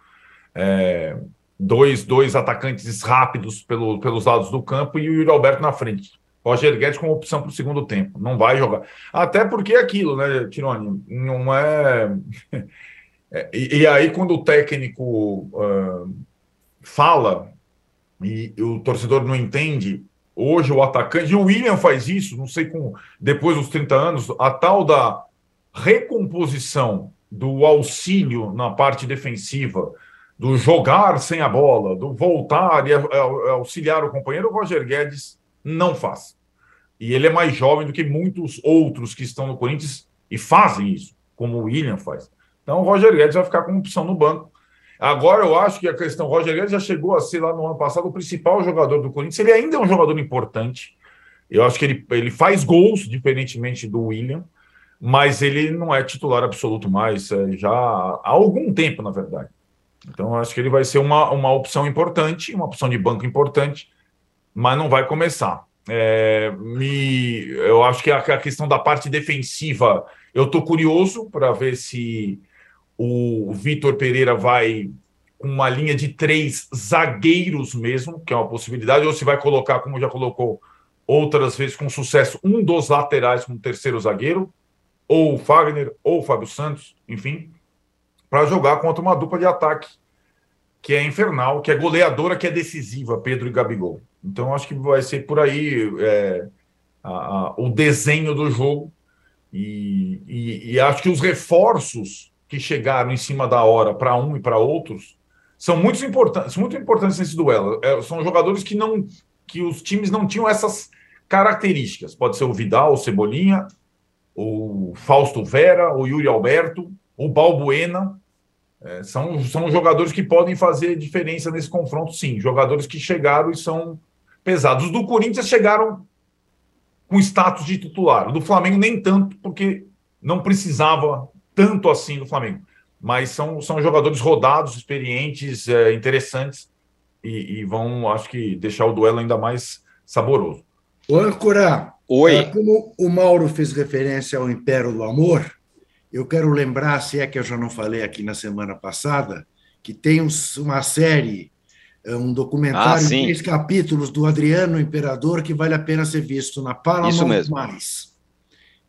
é, dois, dois atacantes rápidos pelo, pelos lados do campo e o Yuri Alberto na frente. Roger Guedes com opção para o segundo tempo. Não vai jogar. Até porque é aquilo, né, Tironi? Não é. (laughs) é e, e, aí, quando o técnico uh, fala e, o torcedor não entende, hoje o atacante, e o William faz isso, não sei como, depois dos 30 anos, a tal da recomposição do auxílio na parte defensiva, do jogar sem a bola, do voltar e auxiliar o companheiro, o Roger Guedes não faz. E ele é mais jovem do que muitos outros que estão no Corinthians e fazem isso, como o William faz. Então o Roger Guedes vai ficar com opção no banco. Agora eu acho que a questão, o Roger Guedes já chegou a ser lá no ano passado o principal jogador do Corinthians. Ele ainda é um jogador importante. Eu acho que ele, ele faz gols, diferentemente do William, mas ele não é titular absoluto mais, é, já há algum tempo, na verdade. Então, acho que ele vai ser uma, uma opção importante, uma opção de banco importante, mas não vai começar. É, me, eu acho que a, a questão da parte defensiva, eu estou curioso para ver se o Vitor Pereira vai com uma linha de três zagueiros mesmo, que é uma possibilidade, ou se vai colocar, como já colocou outras vezes com sucesso, um dos laterais como terceiro zagueiro, ou o Fagner, ou o Fábio Santos, enfim, para jogar contra uma dupla de ataque que é infernal, que é goleadora, que é decisiva, Pedro e Gabigol. Então, acho que vai ser por aí é, a, a, o desenho do jogo. E, e, e, acho que os reforços que chegaram em cima da hora para um e para outros são muito importantes, muito importantes nesse duelo. É, são jogadores que não que os times não tinham essas características. Pode ser o Vidal, o Cebolinha, o Fausto Vera, o Yuri Alberto, o Balbuena. É, são, são jogadores que podem fazer diferença nesse confronto, sim. Jogadores que chegaram e são pesados. Os do Corinthians chegaram com status de titular. O do Flamengo nem tanto, porque não precisava tanto assim do Flamengo. Mas são, são jogadores rodados, experientes, é, interessantes e, e, vão, acho que, deixar o duelo ainda mais saboroso. O âncora, Oi. É, como o Mauro fez referência ao Império do Amor, eu quero lembrar, se é que eu já não falei aqui na semana passada, que tem uma série, é, um documentário, ah, três capítulos do Adriano Imperador que vale a pena ser visto na Paramount+. Mais.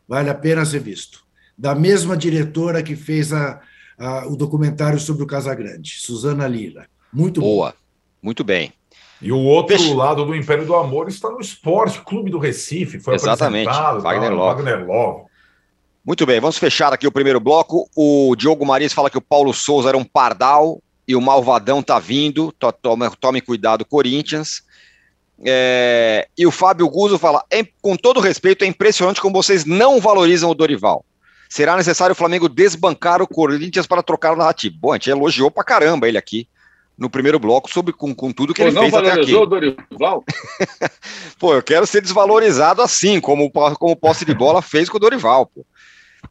Vale a pena ser visto. Da mesma diretora que fez a, a, o documentário sobre o Casagrande, Suzana Lira. Muito Boa, bom. muito bem. E o outro lado do Império do Amor está no Esporte Clube do Recife. Foi Exatamente, apresentado, Wagner Love. Wagner Love. Muito bem, vamos fechar aqui o primeiro bloco. O Diogo Marias fala que o Paulo Souza era um pardal e o malvadão tá vindo. Tome, tome cuidado, Corinthians. É, e o Fábio Guzzo fala: é, com todo respeito, é impressionante como vocês não valorizam o Dorival. Será necessário o Flamengo desbancar o Corinthians para trocar o narrativo. Bom, a gente elogiou pra caramba ele aqui no primeiro bloco sobre com, com tudo que Pô, ele fez até aqui. Não valorizou o Dorival? (laughs) Pô, eu quero ser desvalorizado assim, como, como o posse de bola fez com o Dorival, pô.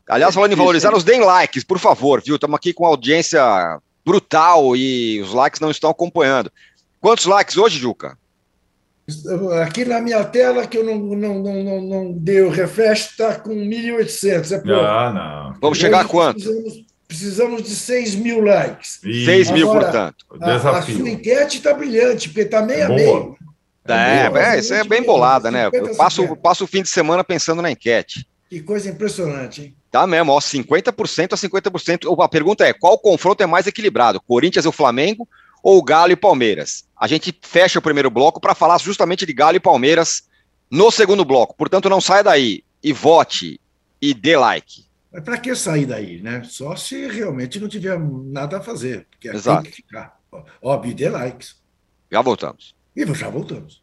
Aliás, falando em valorizar, nos deem likes, por favor, viu? Estamos aqui com audiência brutal e os likes não estão acompanhando. Quantos likes hoje, Juca? Aqui na minha tela, que eu não, não, não, não, não dei o refresh, está com 1.800. É ah, não. Vamos chegar a quanto? Precisamos, precisamos de 6 mil likes. 6 mil, portanto. A, a, sua enquete está brilhante, porque está meio a meio. É, é, isso é bem bolada, né? Eu passo, passo o fim de semana pensando na enquete. Que coisa impressionante, hein? Tá mesmo, ó, 50% a 50%. A pergunta é: qual confronto é mais equilibrado? Corinthians e o Flamengo ou Galo e Palmeiras? A gente fecha o primeiro bloco para falar justamente de Galo e Palmeiras no segundo bloco. Portanto, não saia daí e vote e dê like. Mas para que sair daí, né? Só se realmente não tiver nada a fazer. Porque Exato. tem que ficar. Óbvio, dê likes. Já voltamos. E já voltamos.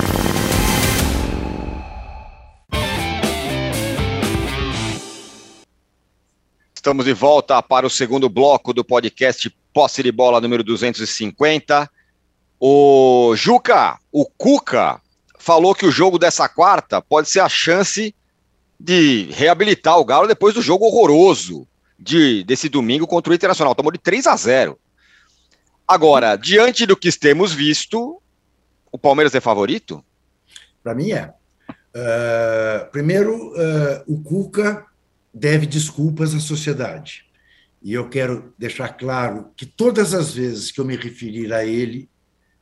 Estamos de volta para o segundo bloco do podcast Posse de Bola número 250. O Juca, o Cuca, falou que o jogo dessa quarta pode ser a chance de reabilitar o Galo depois do jogo horroroso de, desse domingo contra o Internacional. Tomou de 3 a 0. Agora, diante do que temos visto, o Palmeiras é favorito? Para mim é. Uh, primeiro, uh, o Cuca deve desculpas à sociedade. e eu quero deixar claro que todas as vezes que eu me referir a ele,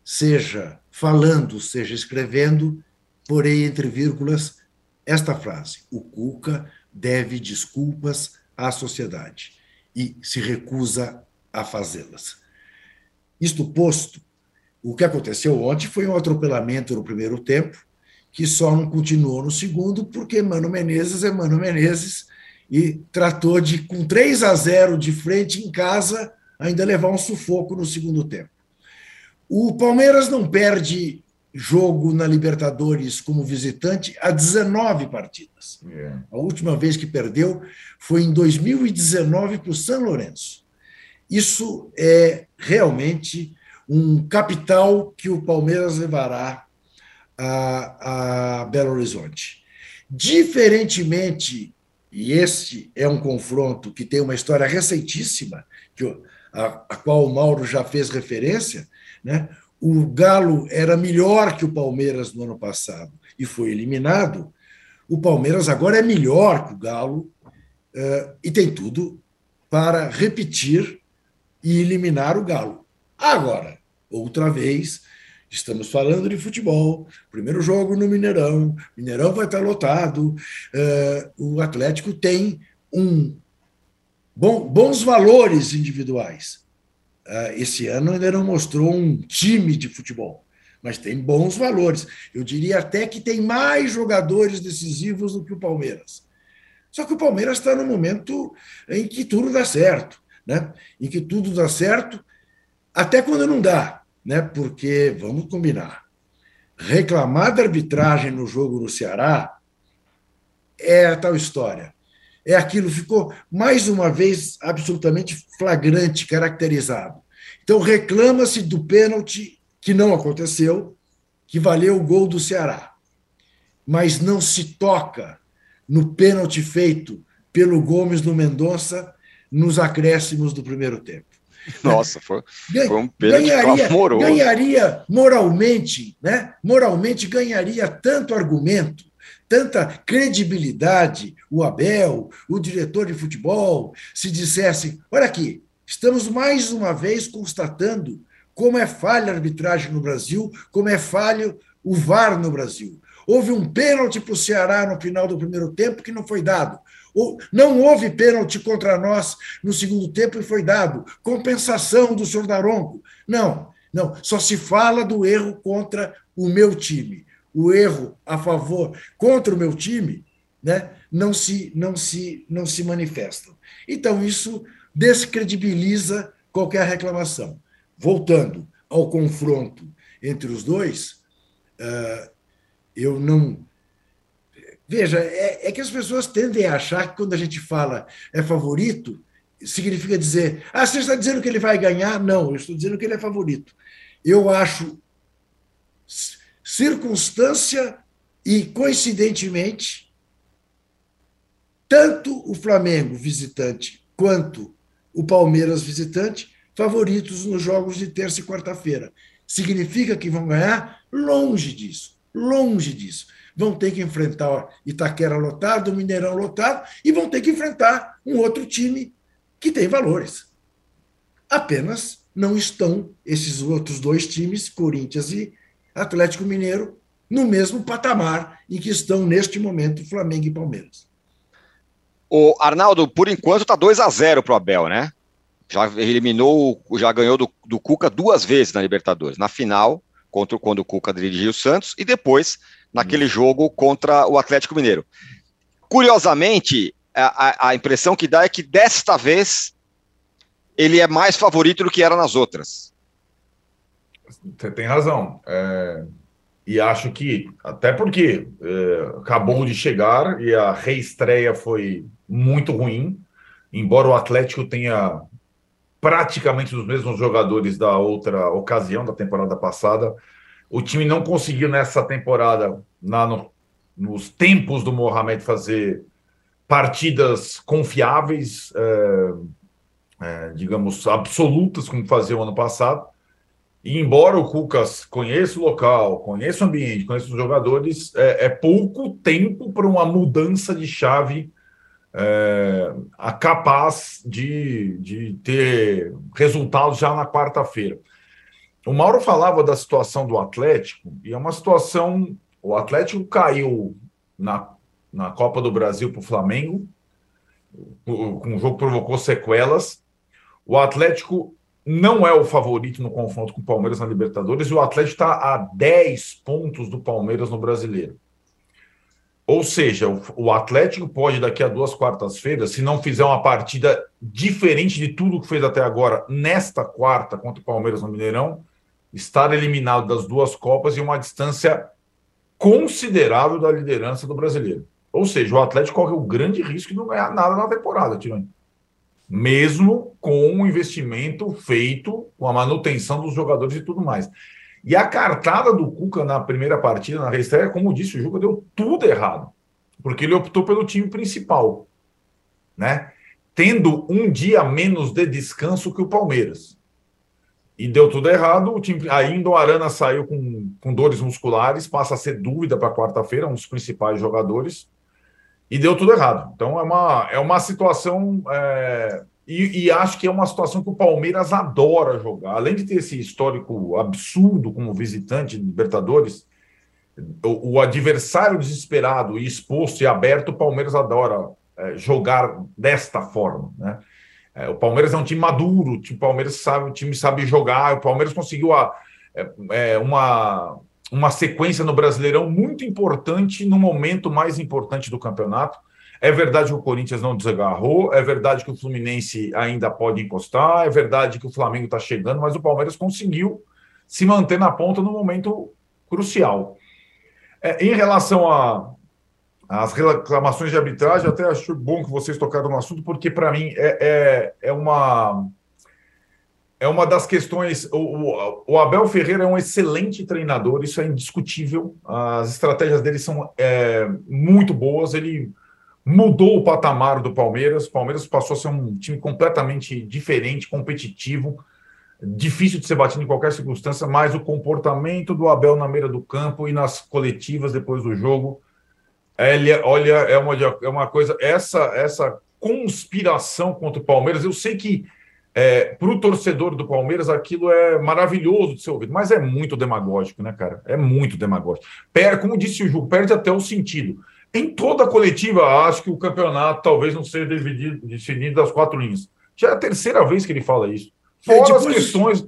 seja falando, seja escrevendo, porém entre vírgulas esta frase: o Cuca deve desculpas à sociedade e se recusa a fazê-las. Isto posto, o que aconteceu ontem foi um atropelamento no primeiro tempo, que só não continuou no segundo, porque Mano Menezes é Mano Menezes e tratou de, com 3 a 0 de frente em casa, ainda levar um sufoco no segundo tempo. O Palmeiras não perde jogo na Libertadores como visitante há 19 partidas. Yeah. É. A última vez que perdeu foi em 2019 para o São Lourenço. Isso é realmente um capital que o Palmeiras levará a, a Belo Horizonte. Diferentemente, e este é um confronto que tem uma história recentíssima, que, a, a qual o Mauro já fez referência, né? o Galo era melhor que o Palmeiras no ano passado e foi eliminado. O Palmeiras agora é melhor que o Galo uh, e tem tudo para repetir e eliminar o Galo. Agora, outra vez, estamos falando de futebol. Primeiro jogo no Mineirão, Mineirão vai estar lotado. Uh, o Atlético tem um bom, bons valores individuais. Uh, esse ano ainda não mostrou um time de futebol, mas tem bons valores. Eu diria até que tem mais jogadores decisivos do que o Palmeiras. Só que o Palmeiras está no momento em que tudo dá certo, né? Em que tudo dá certo, até quando não dá, né? Porque vamos combinar, reclamar da arbitragem no jogo no Ceará é a tal história é aquilo, ficou mais uma vez absolutamente flagrante, caracterizado. Então reclama-se do pênalti que não aconteceu, que valeu o gol do Ceará. Mas não se toca no pênalti feito pelo Gomes no Mendonça nos acréscimos do primeiro tempo. Nossa, foi, foi um pênalti ganharia, amoroso. Ganharia moralmente, né? Moralmente ganharia tanto argumento tanta credibilidade o Abel, o diretor de futebol, se dissessem: olha aqui, estamos mais uma vez constatando como é falha a arbitragem no Brasil, como é falho o VAR no Brasil. Houve um pênalti para o Ceará no final do primeiro tempo que não foi dado. Não houve pênalti contra nós no segundo tempo e foi dado. Compensação do senhor Daronco. Não, não. Só se fala do erro contra o meu time o erro a favor contra o meu time, né, não se não se não se manifestam. Então isso descredibiliza qualquer reclamação. Voltando ao confronto entre os dois, uh, eu não veja é, é, que as pessoas tendem a achar que quando a gente fala é favorito significa dizer ah você está dizendo que ele vai ganhar? Não, eu estou dizendo que ele é favorito. Eu acho circunstância e, coincidentemente, tanto o Flamengo visitante quanto o Palmeiras visitante favoritos nos jogos de terça e quarta-feira. Significa que vão ganhar? Longe disso, longe disso. Vão ter que enfrentar Itaquera lotado, Mineirão lotado e vão ter que enfrentar um outro time que tem valores. Apenas não estão esses outros dois times, Corinthians e Atlético Mineiro no mesmo patamar em que estão neste momento Flamengo e Palmeiras. O Arnaldo, por enquanto está 2 a 0 para o Abel, né? Já eliminou, já ganhou do, do, Cuca duas vezes na Libertadores. Na final, contra quando o Cuca dirigiu o Santos, e depois naquele jogo contra o Atlético Mineiro. Curiosamente, a, a impressão que dá é que desta vez ele é mais favorito do que era nas outras. Você tem razão. É, e acho que, até porque é, acabou de chegar e a reestreia foi muito ruim, embora o Atlético tenha praticamente os mesmos jogadores da outra ocasião, da temporada passada, o time não conseguiu nessa temporada, na, no, nos tempos do Mohamed, fazer partidas confiáveis, é, é, digamos, absolutas, como fazia o ano passado. E embora o Cucas conheça o local, conheça o ambiente, conheça os jogadores, é, é pouco tempo para uma mudança de chave é, a capaz de, de ter resultados já na quarta-feira. O Mauro falava da situação do Atlético, e é uma situação. O Atlético caiu na, na Copa do Brasil para o Flamengo, com um jogo que provocou sequelas. O Atlético não é o favorito no confronto com o Palmeiras na Libertadores, e o Atlético está a 10 pontos do Palmeiras no brasileiro. Ou seja, o Atlético pode, daqui a duas quartas-feiras, se não fizer uma partida diferente de tudo que fez até agora, nesta quarta contra o Palmeiras no Mineirão, estar eliminado das duas Copas em uma distância considerável da liderança do brasileiro. Ou seja, o Atlético corre o grande risco de não ganhar nada na temporada, Tironi. Mesmo com o investimento feito, com a manutenção dos jogadores e tudo mais. E a cartada do Cuca na primeira partida, na reestreia, como disse o Juca, deu tudo errado. Porque ele optou pelo time principal, né? Tendo um dia menos de descanso que o Palmeiras. E deu tudo errado. O time, ainda o Arana saiu com, com dores musculares, passa a ser dúvida para quarta-feira, um dos principais jogadores. E deu tudo errado. Então é uma, é uma situação é, e, e, acho que é uma situação que o Palmeiras adora jogar. Além de ter esse histórico absurdo como visitante de Libertadores, o, o adversário desesperado exposto e aberto, o Palmeiras adora é, jogar desta forma. Né? É, o Palmeiras é um time maduro, o time, Palmeiras sabe, o time sabe jogar. O Palmeiras conseguiu a, é, é, uma, uma sequência no Brasileirão muito importante no momento mais importante do campeonato é verdade que o Corinthians não desagarrou, é verdade que o Fluminense ainda pode encostar, é verdade que o Flamengo está chegando, mas o Palmeiras conseguiu se manter na ponta no momento crucial. É, em relação a as reclamações de arbitragem, até acho bom que vocês tocaram no assunto, porque para mim é, é, é, uma é uma das questões. O, o, o, Abel Ferreira é um excelente treinador, isso é indiscutível. As estratégias dele são é, muito boas. Ele mudou o patamar do Palmeiras. O Palmeiras passou a ser um time completamente diferente, competitivo, difícil de ser batido em qualquer circunstância, mas o comportamento do Abel na beira do campo e nas coletivas depois do jogo, ele, olha, é uma, é uma coisa, essa, essa conspiração contra o Palmeiras, eu sei que é, para o torcedor do Palmeiras aquilo é maravilhoso de ser ouvido, mas é muito demagógico, né, cara? É muito demagógico. Per, como disse o Ju, perde até o sentido. Em toda a coletiva, acho que o campeonato talvez não seja dividido, definido das quatro linhas. Já é a terceira vez que ele fala isso. É, Fora depois, as questões.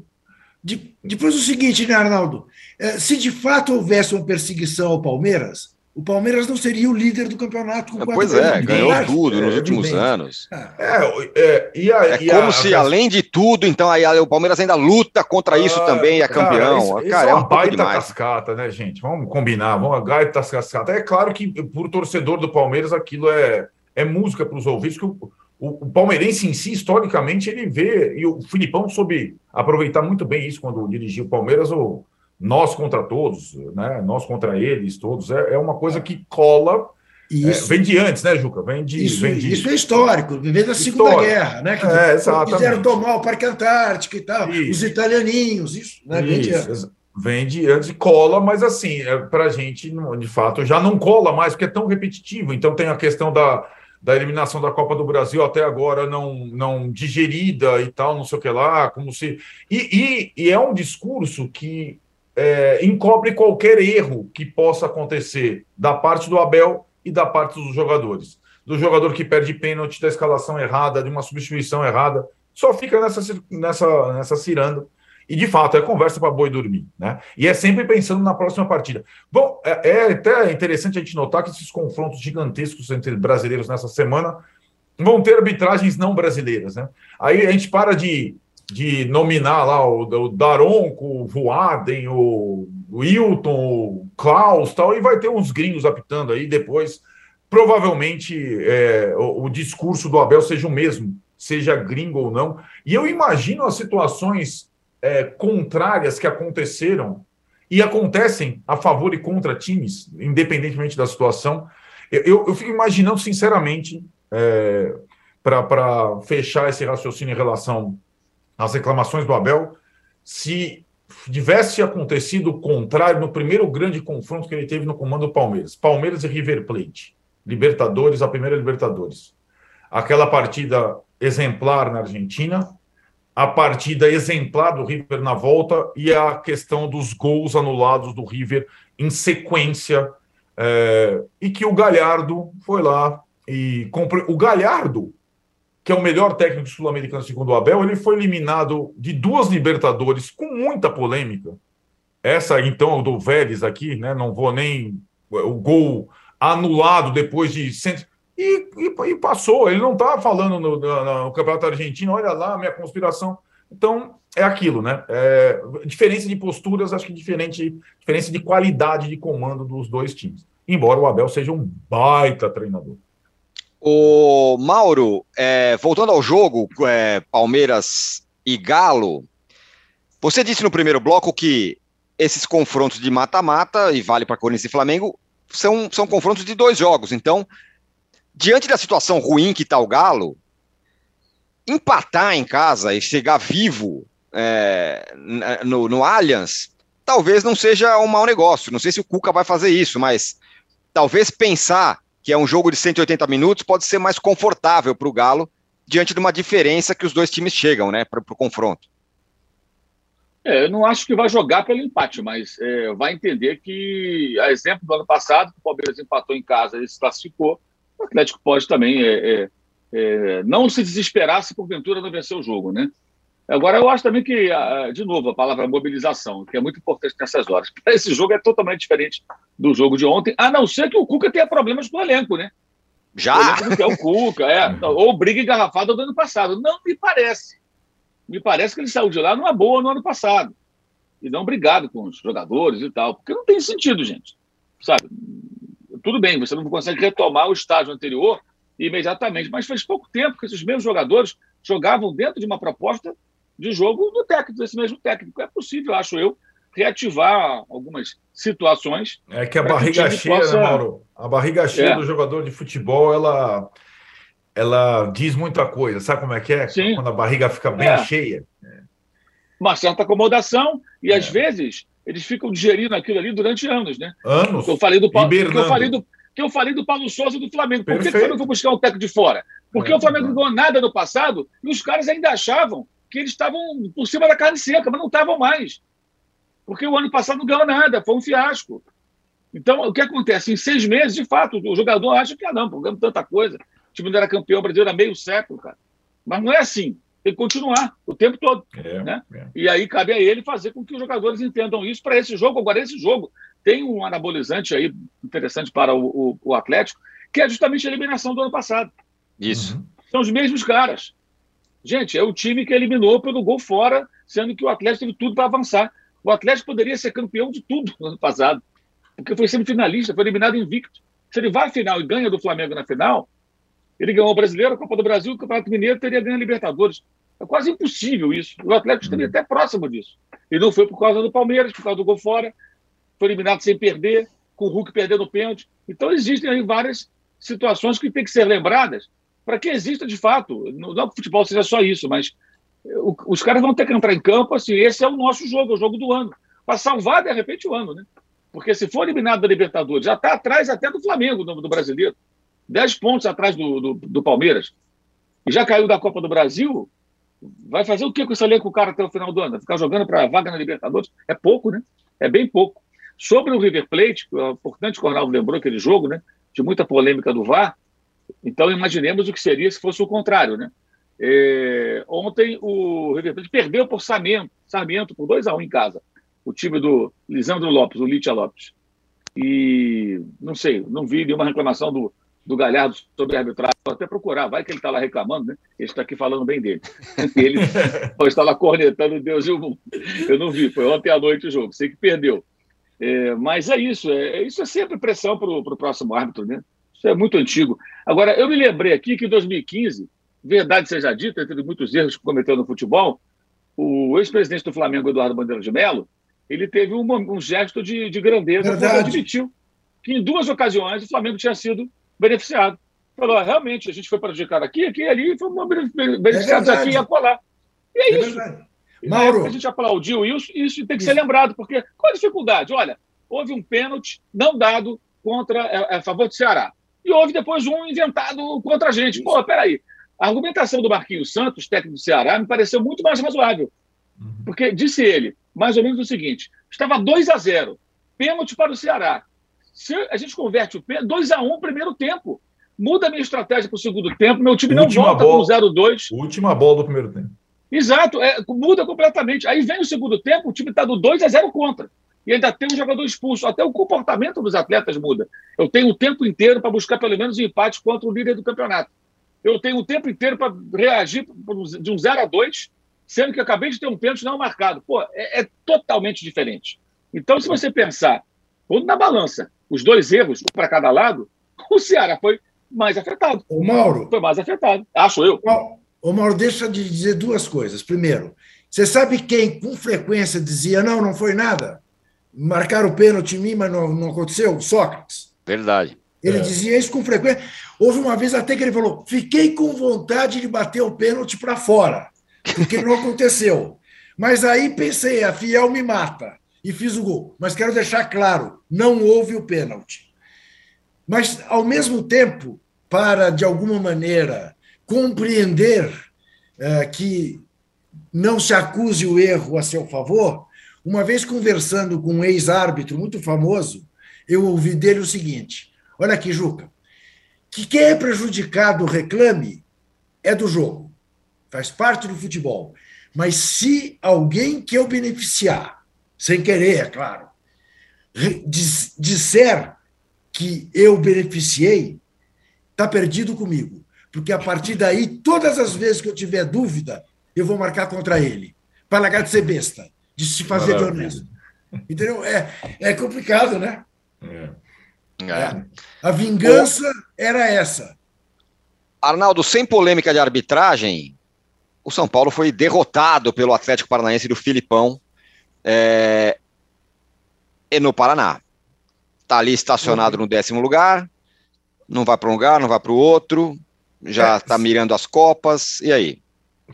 De, depois o seguinte, né, Arnaldo? É, se de fato houvesse uma perseguição ao Palmeiras, o Palmeiras não seria o líder do campeonato com Pois é, ganhou tudo é, nos últimos anos. É, é, e a, é e como a, se, a... além de tudo, então aí o Palmeiras ainda luta contra isso ah, também e é campeão. Cara, isso, cara, isso é, uma um baita cascata, né, gente? Vamos combinar, vamos gaita cascata. É claro que, por torcedor do Palmeiras, aquilo é, é música para os ouvidos, que o, o, o, palmeirense em si, historicamente, ele vê, e o Filipão soube aproveitar muito bem isso quando dirigiu o Palmeiras, o nós contra todos, né? nós contra eles, todos, é, é uma coisa que cola. Isso. É, vem de antes, né, Juca? Vem de, isso, vem de... isso é histórico, vem da Segunda Guerra, né? Que é, exatamente. quiseram tomar o Parque Antártico e tal, isso. os italianinhos, isso, né? Vem de antes. Vem de antes e cola, mas assim, é, para a gente, de fato, já não cola mais, porque é tão repetitivo. Então tem a questão da, da eliminação da Copa do Brasil até agora não, não digerida e tal, não sei o que lá, como se. E, e, e é um discurso que é, encobre qualquer erro que possa acontecer da parte do Abel e da parte dos jogadores. Do jogador que perde pênalti, da escalação errada, de uma substituição errada, só fica nessa, nessa, nessa ciranda. E, de fato, é conversa para boi dormir. Né? E é sempre pensando na próxima partida. Bom, é, é até interessante a gente notar que esses confrontos gigantescos entre brasileiros nessa semana vão ter arbitragens não brasileiras. Né? Aí a gente para de de nominar lá o, o Daronco, o Voaden, o Wilton, o Klaus tal, e vai ter uns gringos apitando aí depois. Provavelmente é, o, o, discurso do Abel seja o mesmo, seja gringo ou não. E eu imagino as situações é, contrárias que aconteceram e acontecem a favor e contra times, independentemente da situação. Eu, eu, eu fico imaginando, sinceramente, é, para fechar esse raciocínio em relação as reclamações do Abel, se tivesse acontecido o contrário no primeiro grande confronto que ele teve no comando do Palmeiras, Palmeiras e River Plate, Libertadores, a primeira Libertadores. aquela partida exemplar na Argentina, a partida exemplar do River na volta e a questão dos gols anulados do River em sequência. É, e que o Galhardo foi lá e comprou. O Galhardo, que é o melhor técnico sul-americano segundo o Abel, ele foi eliminado de duas Libertadores com muita polêmica. Essa, então, do Vélez aqui, né? Não vou nem. O gol anulado depois de. Cento... E, e, e, passou. Ele não estava falando no, no, no, Campeonato Argentino, olha lá, minha conspiração. Então, é aquilo, né? É, diferença de posturas, acho que diferente, diferença de qualidade de comando dos dois times. Embora o Abel seja um baita treinador. O Mauro, é, voltando ao jogo, é, Palmeiras e Galo, você disse no primeiro bloco que esses confrontos de mata-mata, e vale para Corinthians e Flamengo, são, são confrontos de dois jogos. Então, diante da situação ruim que está o Galo, empatar em casa e chegar vivo é, no, no Allianz, talvez não seja um mau negócio. Não sei se o Cuca vai fazer isso, mas talvez pensar que é um jogo de 180 minutos pode ser mais confortável para o Galo diante de uma diferença que os dois times chegam né, para o confronto. É, eu não acho que vai jogar pelo empate, mas é, vai entender que, a exemplo do ano passado, que o Palmeiras empatou em casa e se classificou, o Atlético pode também é, é, é não se desesperar se porventura não vencer o jogo, né? Agora, eu acho também que, de novo, a palavra mobilização, que é muito importante nessas horas. (laughs) Esse jogo é totalmente diferente do jogo de ontem, a não ser que o Cuca tenha problemas com o elenco, né? Já? O elenco é o Cuca, é, (laughs) ou briga engarrafada do ano passado. Não me parece. Me parece que ele saiu de lá numa boa no ano passado. E não brigado com os jogadores e tal, porque não tem sentido, gente. Sabe? Tudo bem, você não consegue retomar o estágio anterior imediatamente, mas faz pouco tempo que esses mesmos jogadores jogavam dentro de uma proposta de jogo do técnico, desse mesmo técnico. É possível, acho eu, reativar algumas situações. É que a barriga que cheia, possa... né, Mauro? A barriga cheia é. do jogador de futebol, ela ela diz muita coisa. Sabe como é que é? Sim. Quando a barriga fica bem é. cheia. Uma certa acomodação, e é. às vezes eles ficam digerindo aquilo ali durante anos, né? Anos. Eu falei do que eu falei do que eu falei do Paulo Souza do Flamengo. Por Perfeito. que o Flamengo foi buscar um técnico de fora? Porque é, o Flamengo não ganhou nada no passado e os caras ainda achavam que eles estavam por cima da carne seca, mas não estavam mais. Porque o ano passado não ganhou nada, foi um fiasco. Então, o que acontece? Em seis meses, de fato, o jogador acha que, ah, não, ganhamos tanta coisa. O time não era campeão brasileiro há meio século, cara. Mas não é assim. Tem que continuar o tempo todo. É, né? É. E aí cabe a ele fazer com que os jogadores entendam isso para esse jogo. Agora, esse jogo tem um anabolizante aí interessante para o, o, o Atlético, que é justamente a eliminação do ano passado. Isso. Uhum. São os mesmos caras. Gente, é o time que eliminou pelo gol fora, sendo que o Atlético teve tudo para avançar. O Atlético poderia ser campeão de tudo no ano passado, porque foi semifinalista, foi eliminado invicto. Se ele vai à final e ganha do Flamengo na final, ele ganhou o Brasileiro, a Copa do Brasil, o Campeonato Mineiro teria ganho a Libertadores. É quase impossível isso. O Atlético estaria até próximo disso. E não foi por causa do Palmeiras, por causa do gol fora. Foi eliminado sem perder, com o Hulk perdendo o pênalti. Então existem aí várias situações que têm que ser lembradas para que exista de fato. Não, que o futebol seja só isso, mas o, os caras vão ter que entrar em campo assim. Esse é o nosso jogo, é o jogo do ano. Para salvar, de repente, o ano, né? Porque se for eliminado da Libertadores, já está atrás até do Flamengo, do, do brasileiro. 10 pontos atrás do, do, do, Palmeiras, e já caiu da Copa do Brasil, vai fazer o que com esse elenco o cara até o final do ano? Ficar jogando para vaga na Libertadores? É pouco, né? É bem pouco. Sobre o River Plate, é importante que o Ronaldo lembrou aquele jogo, né? De muita polêmica do VAR. Então, imaginemos o que seria se fosse o contrário, né? É, ontem o River Plate perdeu por Sarmento, Sarmento por 2 a 1 um em casa. O time do Lisandro Lopes, o Lítia Lopes. E não sei, não vi nenhuma reclamação do, do Galhardo sobre a arbitragem. Vou até procurar, vai que ele está lá reclamando, né? Ele está aqui falando bem dele. (laughs) Ele está lá cornetando Deus e o mundo. Eu não vi, foi ontem à noite o jogo, sei que perdeu. É, mas é isso, é, isso é sempre pressão para o próximo árbitro, né? Isso é muito antigo. Agora, eu me lembrei aqui que em 2015, verdade seja dita, entre muitos erros que cometeu no futebol, o ex-presidente do Flamengo, Eduardo Bandeira de Mello, ele teve um, um gesto de, de grandeza, ele admitiu que em duas ocasiões o Flamengo tinha sido beneficiado. Falou, ah, realmente, a gente foi prejudicado aqui, aqui, ali, fomos beneficiados é aqui e acolá. E é, é isso. Verdade. Mauro. A gente aplaudiu isso, e isso tem que ser lembrado, porque qual a dificuldade? Olha, houve um pênalti não dado contra a, é, é, a favor do Ceará. E houve depois um inventado contra a gente. Pô, peraí. A argumentação do Marquinhos Santos, técnico do Ceará, me pareceu muito mais razoável. Uhum. Porque disse ele, mais ou menos o seguinte: estava 2 a 0 pênalti para o Ceará. Se a gente converte o pênalti, 2 a 1 primeiro tempo. Muda a minha estratégia para o segundo tempo, meu time Última não volta bola, com 0-2. Última bola do primeiro tempo. Exato, é, muda completamente. Aí vem o segundo tempo, o time está do 2 a 0 contra. E ainda tem um jogador expulso. Até o comportamento dos atletas muda. Eu tenho o tempo inteiro para buscar pelo menos um empate contra o líder do campeonato. Eu tenho o tempo inteiro para reagir de um 0 a 2, sendo que eu acabei de ter um pênalti não marcado. Pô, é, é totalmente diferente. Então, se você pensar, quando na balança, os dois erros para cada lado, (laughs) o Ceará foi mais afetado. O Mauro. Foi mais afetado, acho eu. Ô, Mauro, deixa de dizer duas coisas. Primeiro, você sabe quem com frequência dizia não, não foi nada? Marcaram o pênalti em mim, mas não, não aconteceu? Sócrates. Verdade. Ele é. dizia isso com frequência. Houve uma vez até que ele falou: fiquei com vontade de bater o pênalti para fora, porque não aconteceu. Mas aí pensei, a Fiel me mata e fiz o gol. Mas quero deixar claro: não houve o pênalti. Mas, ao mesmo tempo, para, de alguma maneira, compreender é, que não se acuse o erro a seu favor, uma vez conversando com um ex-árbitro muito famoso, eu ouvi dele o seguinte: olha aqui, Juca, que quem é prejudicado reclame é do jogo, faz parte do futebol. Mas se alguém que eu beneficiar, sem querer, é claro, disser que eu beneficiei, está perdido comigo. Porque a partir daí, todas as vezes que eu tiver dúvida, eu vou marcar contra ele, para largar de ser besta, de se fazer de honesto. Entendeu? É, é complicado, né? É. É. A vingança o... era essa. Arnaldo, sem polêmica de arbitragem, o São Paulo foi derrotado pelo Atlético Paranaense do Filipão é... e no Paraná. Está ali estacionado no décimo lugar, não vai para um lugar, não vai para o outro, já está é, mirando as Copas, e aí?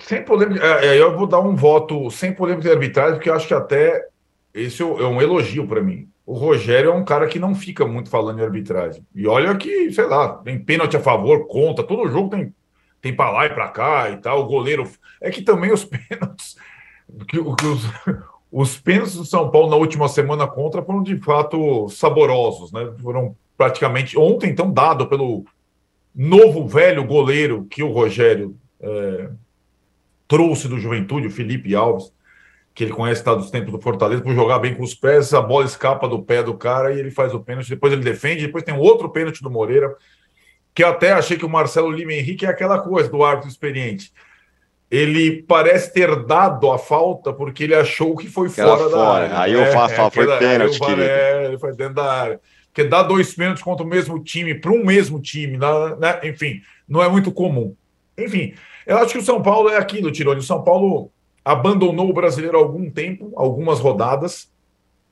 Sem polêmica, é, é, eu vou dar um voto sem polêmica de arbitragem, porque eu acho que até esse é um elogio para mim. O Rogério é um cara que não fica muito falando em arbitragem. E olha que, sei lá, tem pênalti a favor, conta, todo jogo tem, tem para lá e para cá e tal. O goleiro. É que também os (laughs) pênaltis. Que, que os, os pênaltis do São Paulo na última semana contra foram de fato saborosos, né? Foram praticamente ontem, então, dado pelo novo velho goleiro que o Rogério é, trouxe do Juventude, o Felipe Alves, que ele conhece tá, dos tempos do Fortaleza, por jogar bem com os pés, a bola escapa do pé do cara e ele faz o pênalti, depois ele defende, depois tem outro pênalti do Moreira, que eu até achei que o Marcelo Lima Henrique é aquela coisa do árbitro experiente. Ele parece ter dado a falta porque ele achou que foi fora, da área. Aí eu é, faço, é, foi pênalti, querido. É, ele foi dentro da área porque dar dois pênaltis contra o mesmo time, para um mesmo time, né? enfim, não é muito comum. Enfim, eu acho que o São Paulo é aquilo, Tironi. O São Paulo abandonou o brasileiro há algum tempo, algumas rodadas.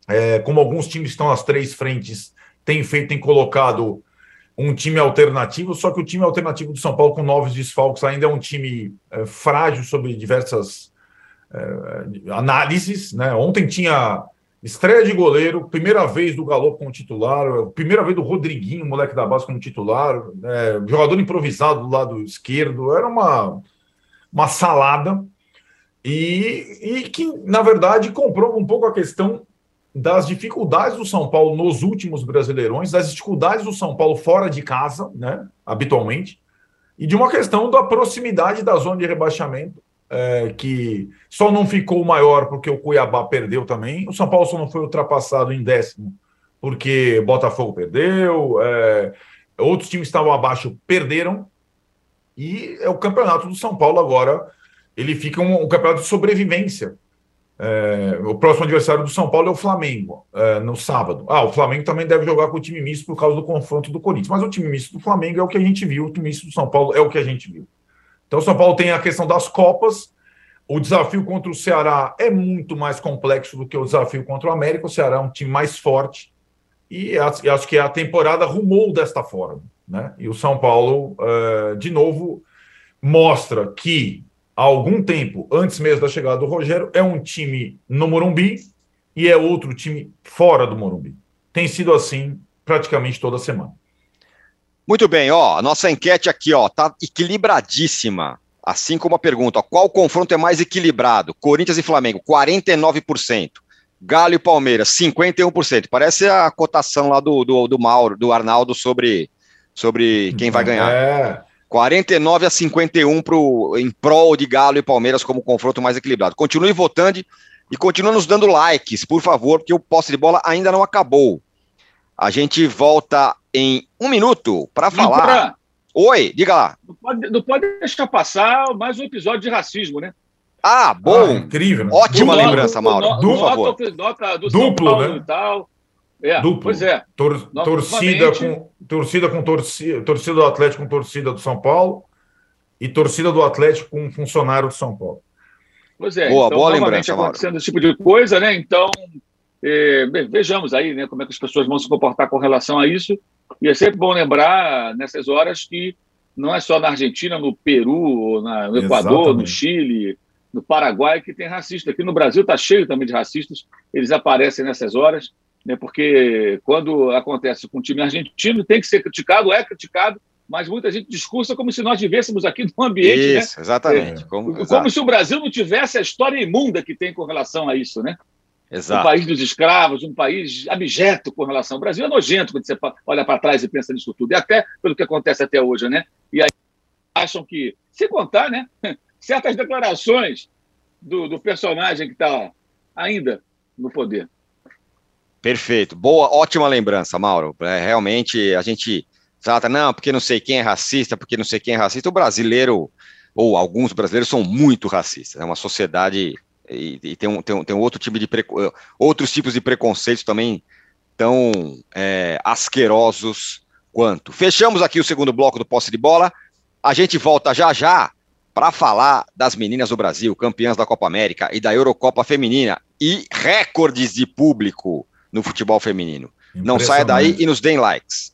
É, como alguns times estão às três frentes, tem feito, tem colocado um time alternativo, só que o time alternativo do São Paulo, com novos desfalques, ainda é um time é, frágil sobre diversas é, análises. Né? Ontem tinha Estreia de goleiro, primeira vez do Galo como titular, primeira vez do Rodriguinho, moleque da base, como titular, é, jogador improvisado do lado esquerdo, era uma, uma salada. E, e que, na verdade, comprou um pouco a questão das dificuldades do São Paulo nos últimos brasileirões, das dificuldades do São Paulo fora de casa, né, habitualmente, e de uma questão da proximidade da zona de rebaixamento é, que só não ficou maior porque o Cuiabá perdeu também. O São Paulo só não foi ultrapassado em décimo porque Botafogo perdeu, é, outros times estavam abaixo perderam. E é o campeonato do São Paulo agora. Ele fica um, um campeonato de sobrevivência. É, o próximo adversário do São Paulo é o Flamengo, é, no sábado. Ah, o Flamengo também deve jogar com o time misto por causa do confronto do Corinthians. Mas o time misto do Flamengo é o que a gente viu, o time misto do São Paulo é o que a gente viu. Então, o São Paulo tem a questão das Copas. O desafio contra o Ceará é muito mais complexo do que o desafio contra o América. O Ceará é um time mais forte e acho que a temporada rumou desta forma. Né? E o São Paulo, uh, de novo, mostra que há algum tempo, antes mesmo da chegada do Rogério, é um time no Morumbi e é outro time fora do Morumbi. Tem sido assim praticamente toda semana. Muito bem, ó, a nossa enquete aqui, ó, tá equilibradíssima. Assim como a pergunta, ó, qual confronto é mais equilibrado? Corinthians e Flamengo, 49%. Galo e Palmeiras, 51%. Parece a cotação lá do, do, do Mauro, do Arnaldo sobre, sobre quem vai ganhar. É. 49 a 51 pro, em prol de Galo e Palmeiras como confronto mais equilibrado. Continue votando e continue nos dando likes, por favor, porque o posse de bola ainda não acabou. A gente volta em um minuto para falar. Oi, diga lá. Não pode, não pode, deixar passar mais um episódio de racismo, né? Ah, bom. Ah, incrível. Né? Ótima do lembrança, Mauro. Por favor. Nota do Duplo, né? E tal. É, Duplo. Pois é. Tor torcida, com, torcida com torcida, torcida do Atlético com torcida do São Paulo e torcida do Atlético com funcionário do São Paulo. Pois é. Boa, então, boa lembrança, acontecendo Mauro. esse tipo de coisa, né? Então, é, vejamos aí né, como é que as pessoas vão se comportar com relação a isso. E é sempre bom lembrar nessas horas que não é só na Argentina, no Peru, na, no Equador, Exatamente. no Chile, no Paraguai que tem racista. Aqui no Brasil está cheio também de racistas. Eles aparecem nessas horas, né, porque quando acontece com o time argentino, tem que ser criticado, é criticado, mas muita gente discursa como se nós vivêssemos aqui num ambiente. Né? Isso, né? exatamente. É, como, como se o Brasil não tivesse a história imunda que tem com relação a isso, né? Exato. Um país dos escravos, um país abjeto com relação. O Brasil é nojento quando você olha para trás e pensa nisso tudo. E até pelo que acontece até hoje, né? E aí acham que, se contar, né? (laughs) Certas declarações do, do personagem que está ainda no poder. Perfeito. Boa, ótima lembrança, Mauro. É, realmente a gente trata, não, porque não sei quem é racista, porque não sei quem é racista. O brasileiro, ou alguns brasileiros, são muito racistas. É uma sociedade e, e tem, um, tem, um, tem um outro tipo de outros tipos de preconceitos também tão é, asquerosos quanto. Fechamos aqui o segundo bloco do posse de bola. A gente volta já já para falar das meninas do Brasil, campeãs da Copa América e da Eurocopa Feminina e recordes de público no futebol feminino. Não saia daí e nos deem likes.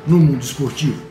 no mundo esportivo.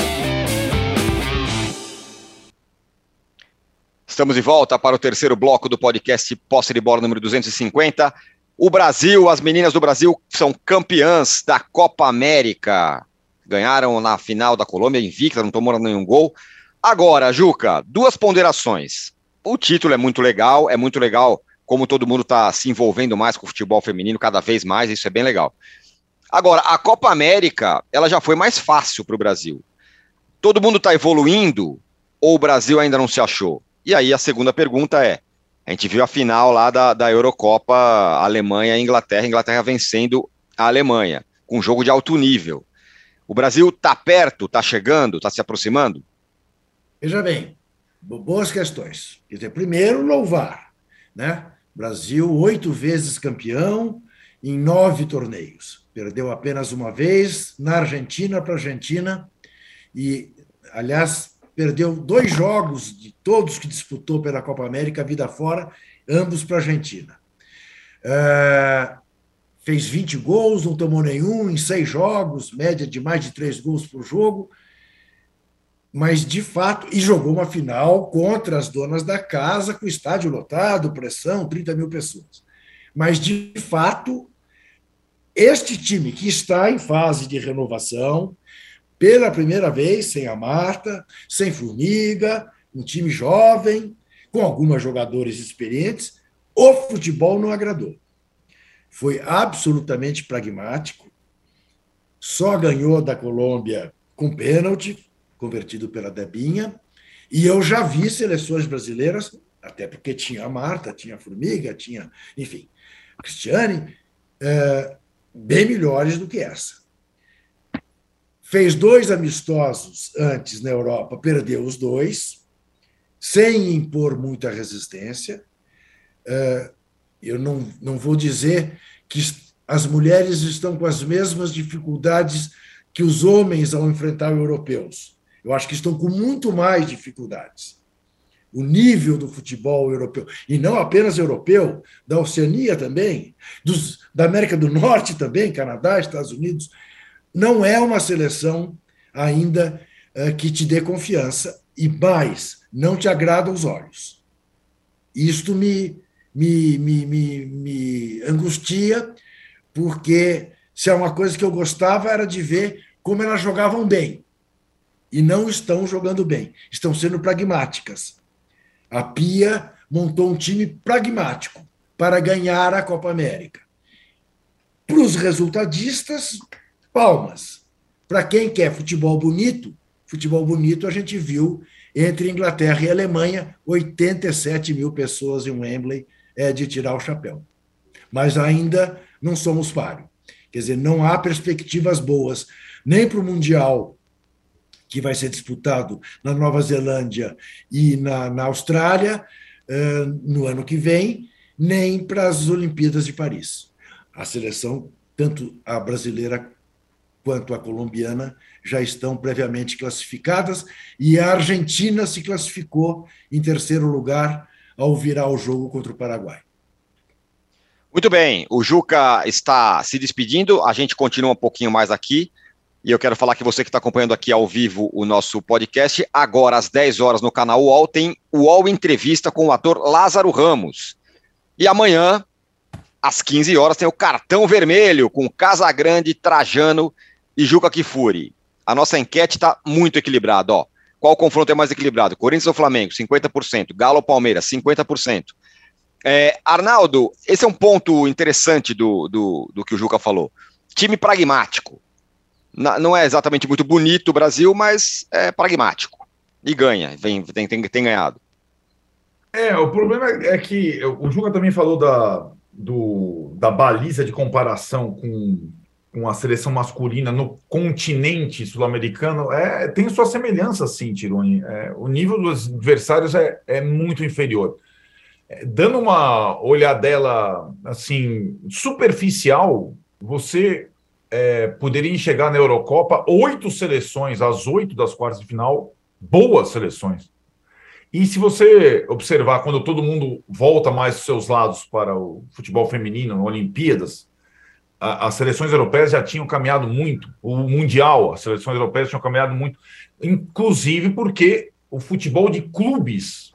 Estamos de volta para o terceiro bloco do podcast Posse de Bola número 250. O Brasil, as meninas do Brasil são campeãs da Copa América. Ganharam na final da Colômbia, invicta, não tomou nenhum gol. Agora, Juca, duas ponderações. O título é muito legal, é muito legal como todo mundo está se envolvendo mais com o futebol feminino, cada vez mais, isso é bem legal. Agora, a Copa América, ela já foi mais fácil para o Brasil. Todo mundo está evoluindo ou o Brasil ainda não se achou? E aí a segunda pergunta é: a gente viu a final lá da, da Eurocopa, Alemanha e Inglaterra, Inglaterra vencendo a Alemanha, com um jogo de alto nível. O Brasil está perto, está chegando, está se aproximando? Veja bem, boas questões. Quer dizer, primeiro, louvar. Né? Brasil, oito vezes campeão em nove torneios. Perdeu apenas uma vez na Argentina para a Argentina. E, aliás, perdeu dois jogos de todos que disputou pela Copa América, vida fora, ambos para a Argentina. É, fez 20 gols, não tomou nenhum em seis jogos, média de mais de três gols por jogo, mas de fato, e jogou uma final contra as donas da casa, com estádio lotado, pressão, 30 mil pessoas. Mas de fato, este time que está em fase de renovação, pela primeira vez, sem a Marta, sem Formiga, um time jovem, com algumas jogadores experientes, o futebol não agradou. Foi absolutamente pragmático. só ganhou da Colômbia com pênalti, convertido pela Debinha, e eu já vi seleções brasileiras, até porque tinha a Marta, tinha a Formiga, tinha, enfim, a Cristiane, é, bem melhores do que essa. Fez dois amistosos antes na Europa, perdeu os dois, sem impor muita resistência. É, eu não, não vou dizer que as mulheres estão com as mesmas dificuldades que os homens ao enfrentar europeus. Eu acho que estão com muito mais dificuldades. O nível do futebol europeu, e não apenas europeu, da Oceania também, dos, da América do Norte também, Canadá, Estados Unidos, não é uma seleção ainda uh, que te dê confiança e mais, não te agrada aos olhos. Isto me, me, me, me, me angustia, porque se é uma coisa que eu gostava era de ver como elas jogavam bem. E não estão jogando bem, estão sendo pragmáticas. A Pia montou um time pragmático para ganhar a Copa América. Para os resultadistas, palmas. Para quem quer futebol bonito, futebol bonito a gente viu entre Inglaterra e Alemanha, 87 mil pessoas em Wembley é de tirar o chapéu. Mas ainda não somos páreo. Quer dizer, não há perspectivas boas nem para o Mundial, que vai ser disputado na Nova Zelândia e na, na Austrália uh, no ano que vem, nem para as Olimpíadas de Paris. A seleção, tanto a brasileira quanto a colombiana, já estão previamente classificadas e a Argentina se classificou em terceiro lugar ao virar o jogo contra o Paraguai. Muito bem, o Juca está se despedindo, a gente continua um pouquinho mais aqui. E eu quero falar que você que está acompanhando aqui ao vivo o nosso podcast, agora às 10 horas no canal UOL, tem UOL Entrevista com o ator Lázaro Ramos. E amanhã, às 15 horas, tem o Cartão Vermelho com Casagrande, Trajano e Juca Kifuri. A nossa enquete está muito equilibrada, ó. Qual confronto é mais equilibrado? Corinthians ou Flamengo? 50%. Galo ou Palmeiras? 50%. É, Arnaldo, esse é um ponto interessante do, do, do que o Juca falou. Time pragmático. Não é exatamente muito bonito o Brasil, mas é pragmático. E ganha, vem, tem, tem, tem ganhado. É, o problema é que o Juca também falou da, do, da baliza de comparação com com a seleção masculina no continente sul-americano é, tem sua semelhança, sim, Tironi. É, o nível dos adversários é, é muito inferior. É, dando uma olhadela assim superficial, você é, poderia enxergar na Eurocopa oito seleções, as oito das quartas de final, boas seleções. E se você observar, quando todo mundo volta mais dos seus lados para o futebol feminino, Olimpíadas, as seleções europeias já tinham caminhado muito, o Mundial, as seleções europeias tinham caminhado muito, inclusive porque o futebol de clubes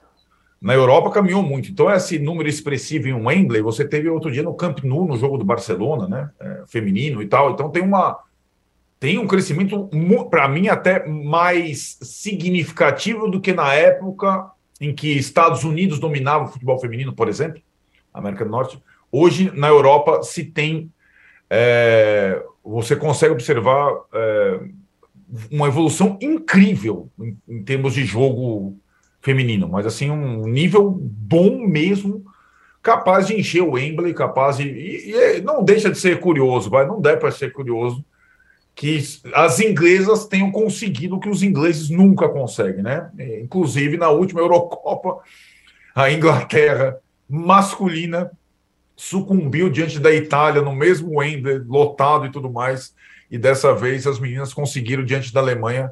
na Europa caminhou muito. Então, esse número expressivo em Wembley, você teve outro dia no Camp Nou, no jogo do Barcelona, né? É, feminino e tal. Então, tem uma. Tem um crescimento, para mim, até mais significativo do que na época em que Estados Unidos dominava o futebol feminino, por exemplo, América do Norte. Hoje, na Europa, se tem é, você consegue observar é, uma evolução incrível em, em, termos de jogo feminino, mas assim, um nível bom mesmo, capaz de encher o Wembley, capaz de. E, e não deixa de ser curioso, vai, não dá para ser curioso que as inglesas tenham conseguido o que os ingleses nunca conseguem, né? Inclusive na última Eurocopa, a Inglaterra masculina sucumbiu diante da Itália no mesmo Wembley, lotado e tudo mais. E dessa vez as meninas conseguiram diante da Alemanha,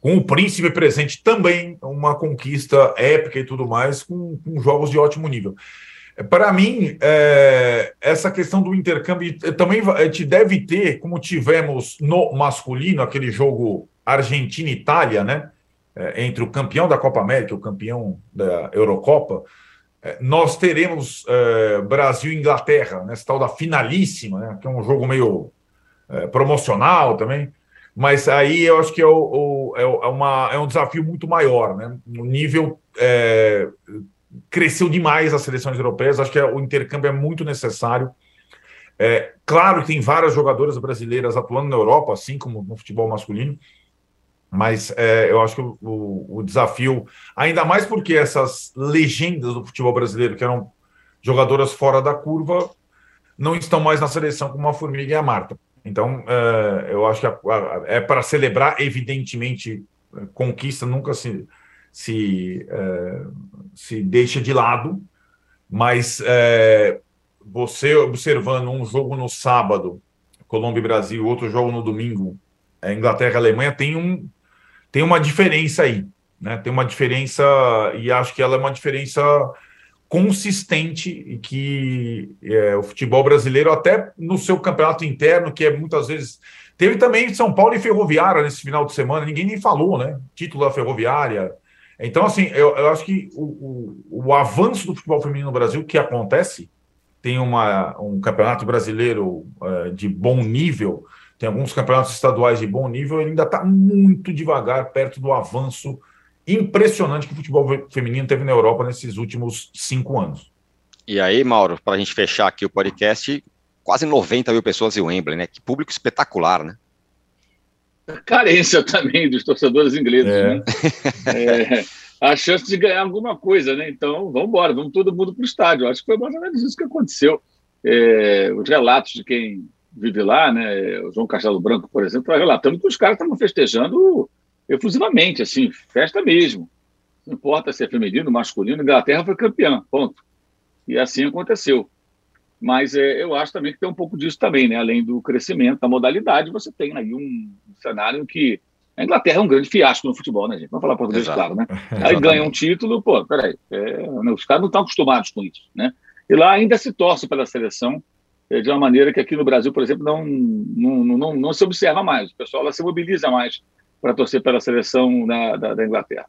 com o príncipe presente também, uma conquista épica e tudo mais, com, com jogos de ótimo nível. Para mim, é, essa questão do intercâmbio também gente deve ter, como tivemos no masculino, aquele jogo Argentina-Itália, né? É, entre o campeão da Copa América e o campeão da Eurocopa é, nós teremos é, Brasil e Inglaterra, nessa tal da finalíssima, né, que é um jogo meio é, promocional também, mas aí eu acho que é, o, o, é, é uma, é um desafio muito maior. Né? O nível é, cresceu demais as seleções europeias, acho que o intercâmbio é muito necessário. É, claro que tem várias jogadoras brasileiras atuando na Europa, assim como no futebol masculino, mas é, eu acho que o, o, desafio, ainda mais porque essas legendas do futebol brasileiro, que eram jogadoras fora da curva, não estão mais na seleção como a Formiga e a Marta. Então, é, eu acho que a, a, é para celebrar, evidentemente, conquista nunca se, se, é, se deixa de lado, mas é, você observando um jogo no sábado, Colômbia e Brasil, outro jogo no domingo, é, Inglaterra e Alemanha, tem, um, tem uma diferença aí. Né? Tem uma diferença, e acho que ela é uma diferença consistente e que é, o futebol brasileiro, até no seu campeonato interno, que é muitas vezes. Teve também São Paulo e Ferroviária nesse final de semana, ninguém nem falou, né? Título da Ferroviária. Então, assim, eu, eu acho que o, o, o avanço do futebol feminino no Brasil que acontece tem uma, um campeonato brasileiro uh, de bom nível, tem alguns campeonatos estaduais de bom nível, ele ainda está muito devagar perto do avanço impressionante que o futebol feminino teve na Europa nesses últimos cinco anos. E aí, Mauro, para a gente fechar aqui o podcast, quase 90 mil pessoas em Wembley, né? Que público espetacular, né? Carência também dos torcedores ingleses, é. né? É, a chance de ganhar alguma coisa, né? Então, vamos embora, vamos todo mundo para o estádio. Acho que foi mais ou menos isso que aconteceu. É, os relatos de quem vive lá, né? O João Castelo Branco, por exemplo, está relatando que os caras estavam festejando efusivamente, assim, festa mesmo. Não importa se é feminino, masculino, a Inglaterra foi campeã, ponto. E assim aconteceu. Mas é, eu acho também que tem um pouco disso também, né? Além do crescimento da modalidade, você tem aí um cenário que a Inglaterra é um grande fiasco no futebol, né, gente? Vamos falar português, Exato. claro, né? (laughs) Aí ganha um título, pô, peraí, é, os caras não estão acostumados com isso, né? E lá ainda se torce pela seleção de uma maneira que aqui no Brasil, por exemplo, não, não, não, não se observa mais. O pessoal se mobiliza mais para torcer pela seleção da, da, da Inglaterra.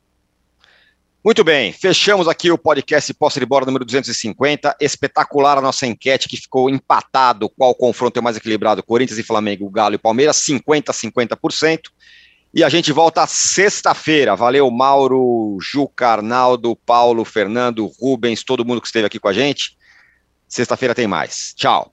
Muito bem, fechamos aqui o podcast Posse de Bola número 250. Espetacular a nossa enquete que ficou empatado qual confronto é mais equilibrado, Corinthians e Flamengo, Galo e Palmeiras, 50 50%. E a gente volta sexta-feira. Valeu, Mauro, Juca, Arnaldo, Paulo, Fernando, Rubens, todo mundo que esteve aqui com a gente. Sexta-feira tem mais. Tchau.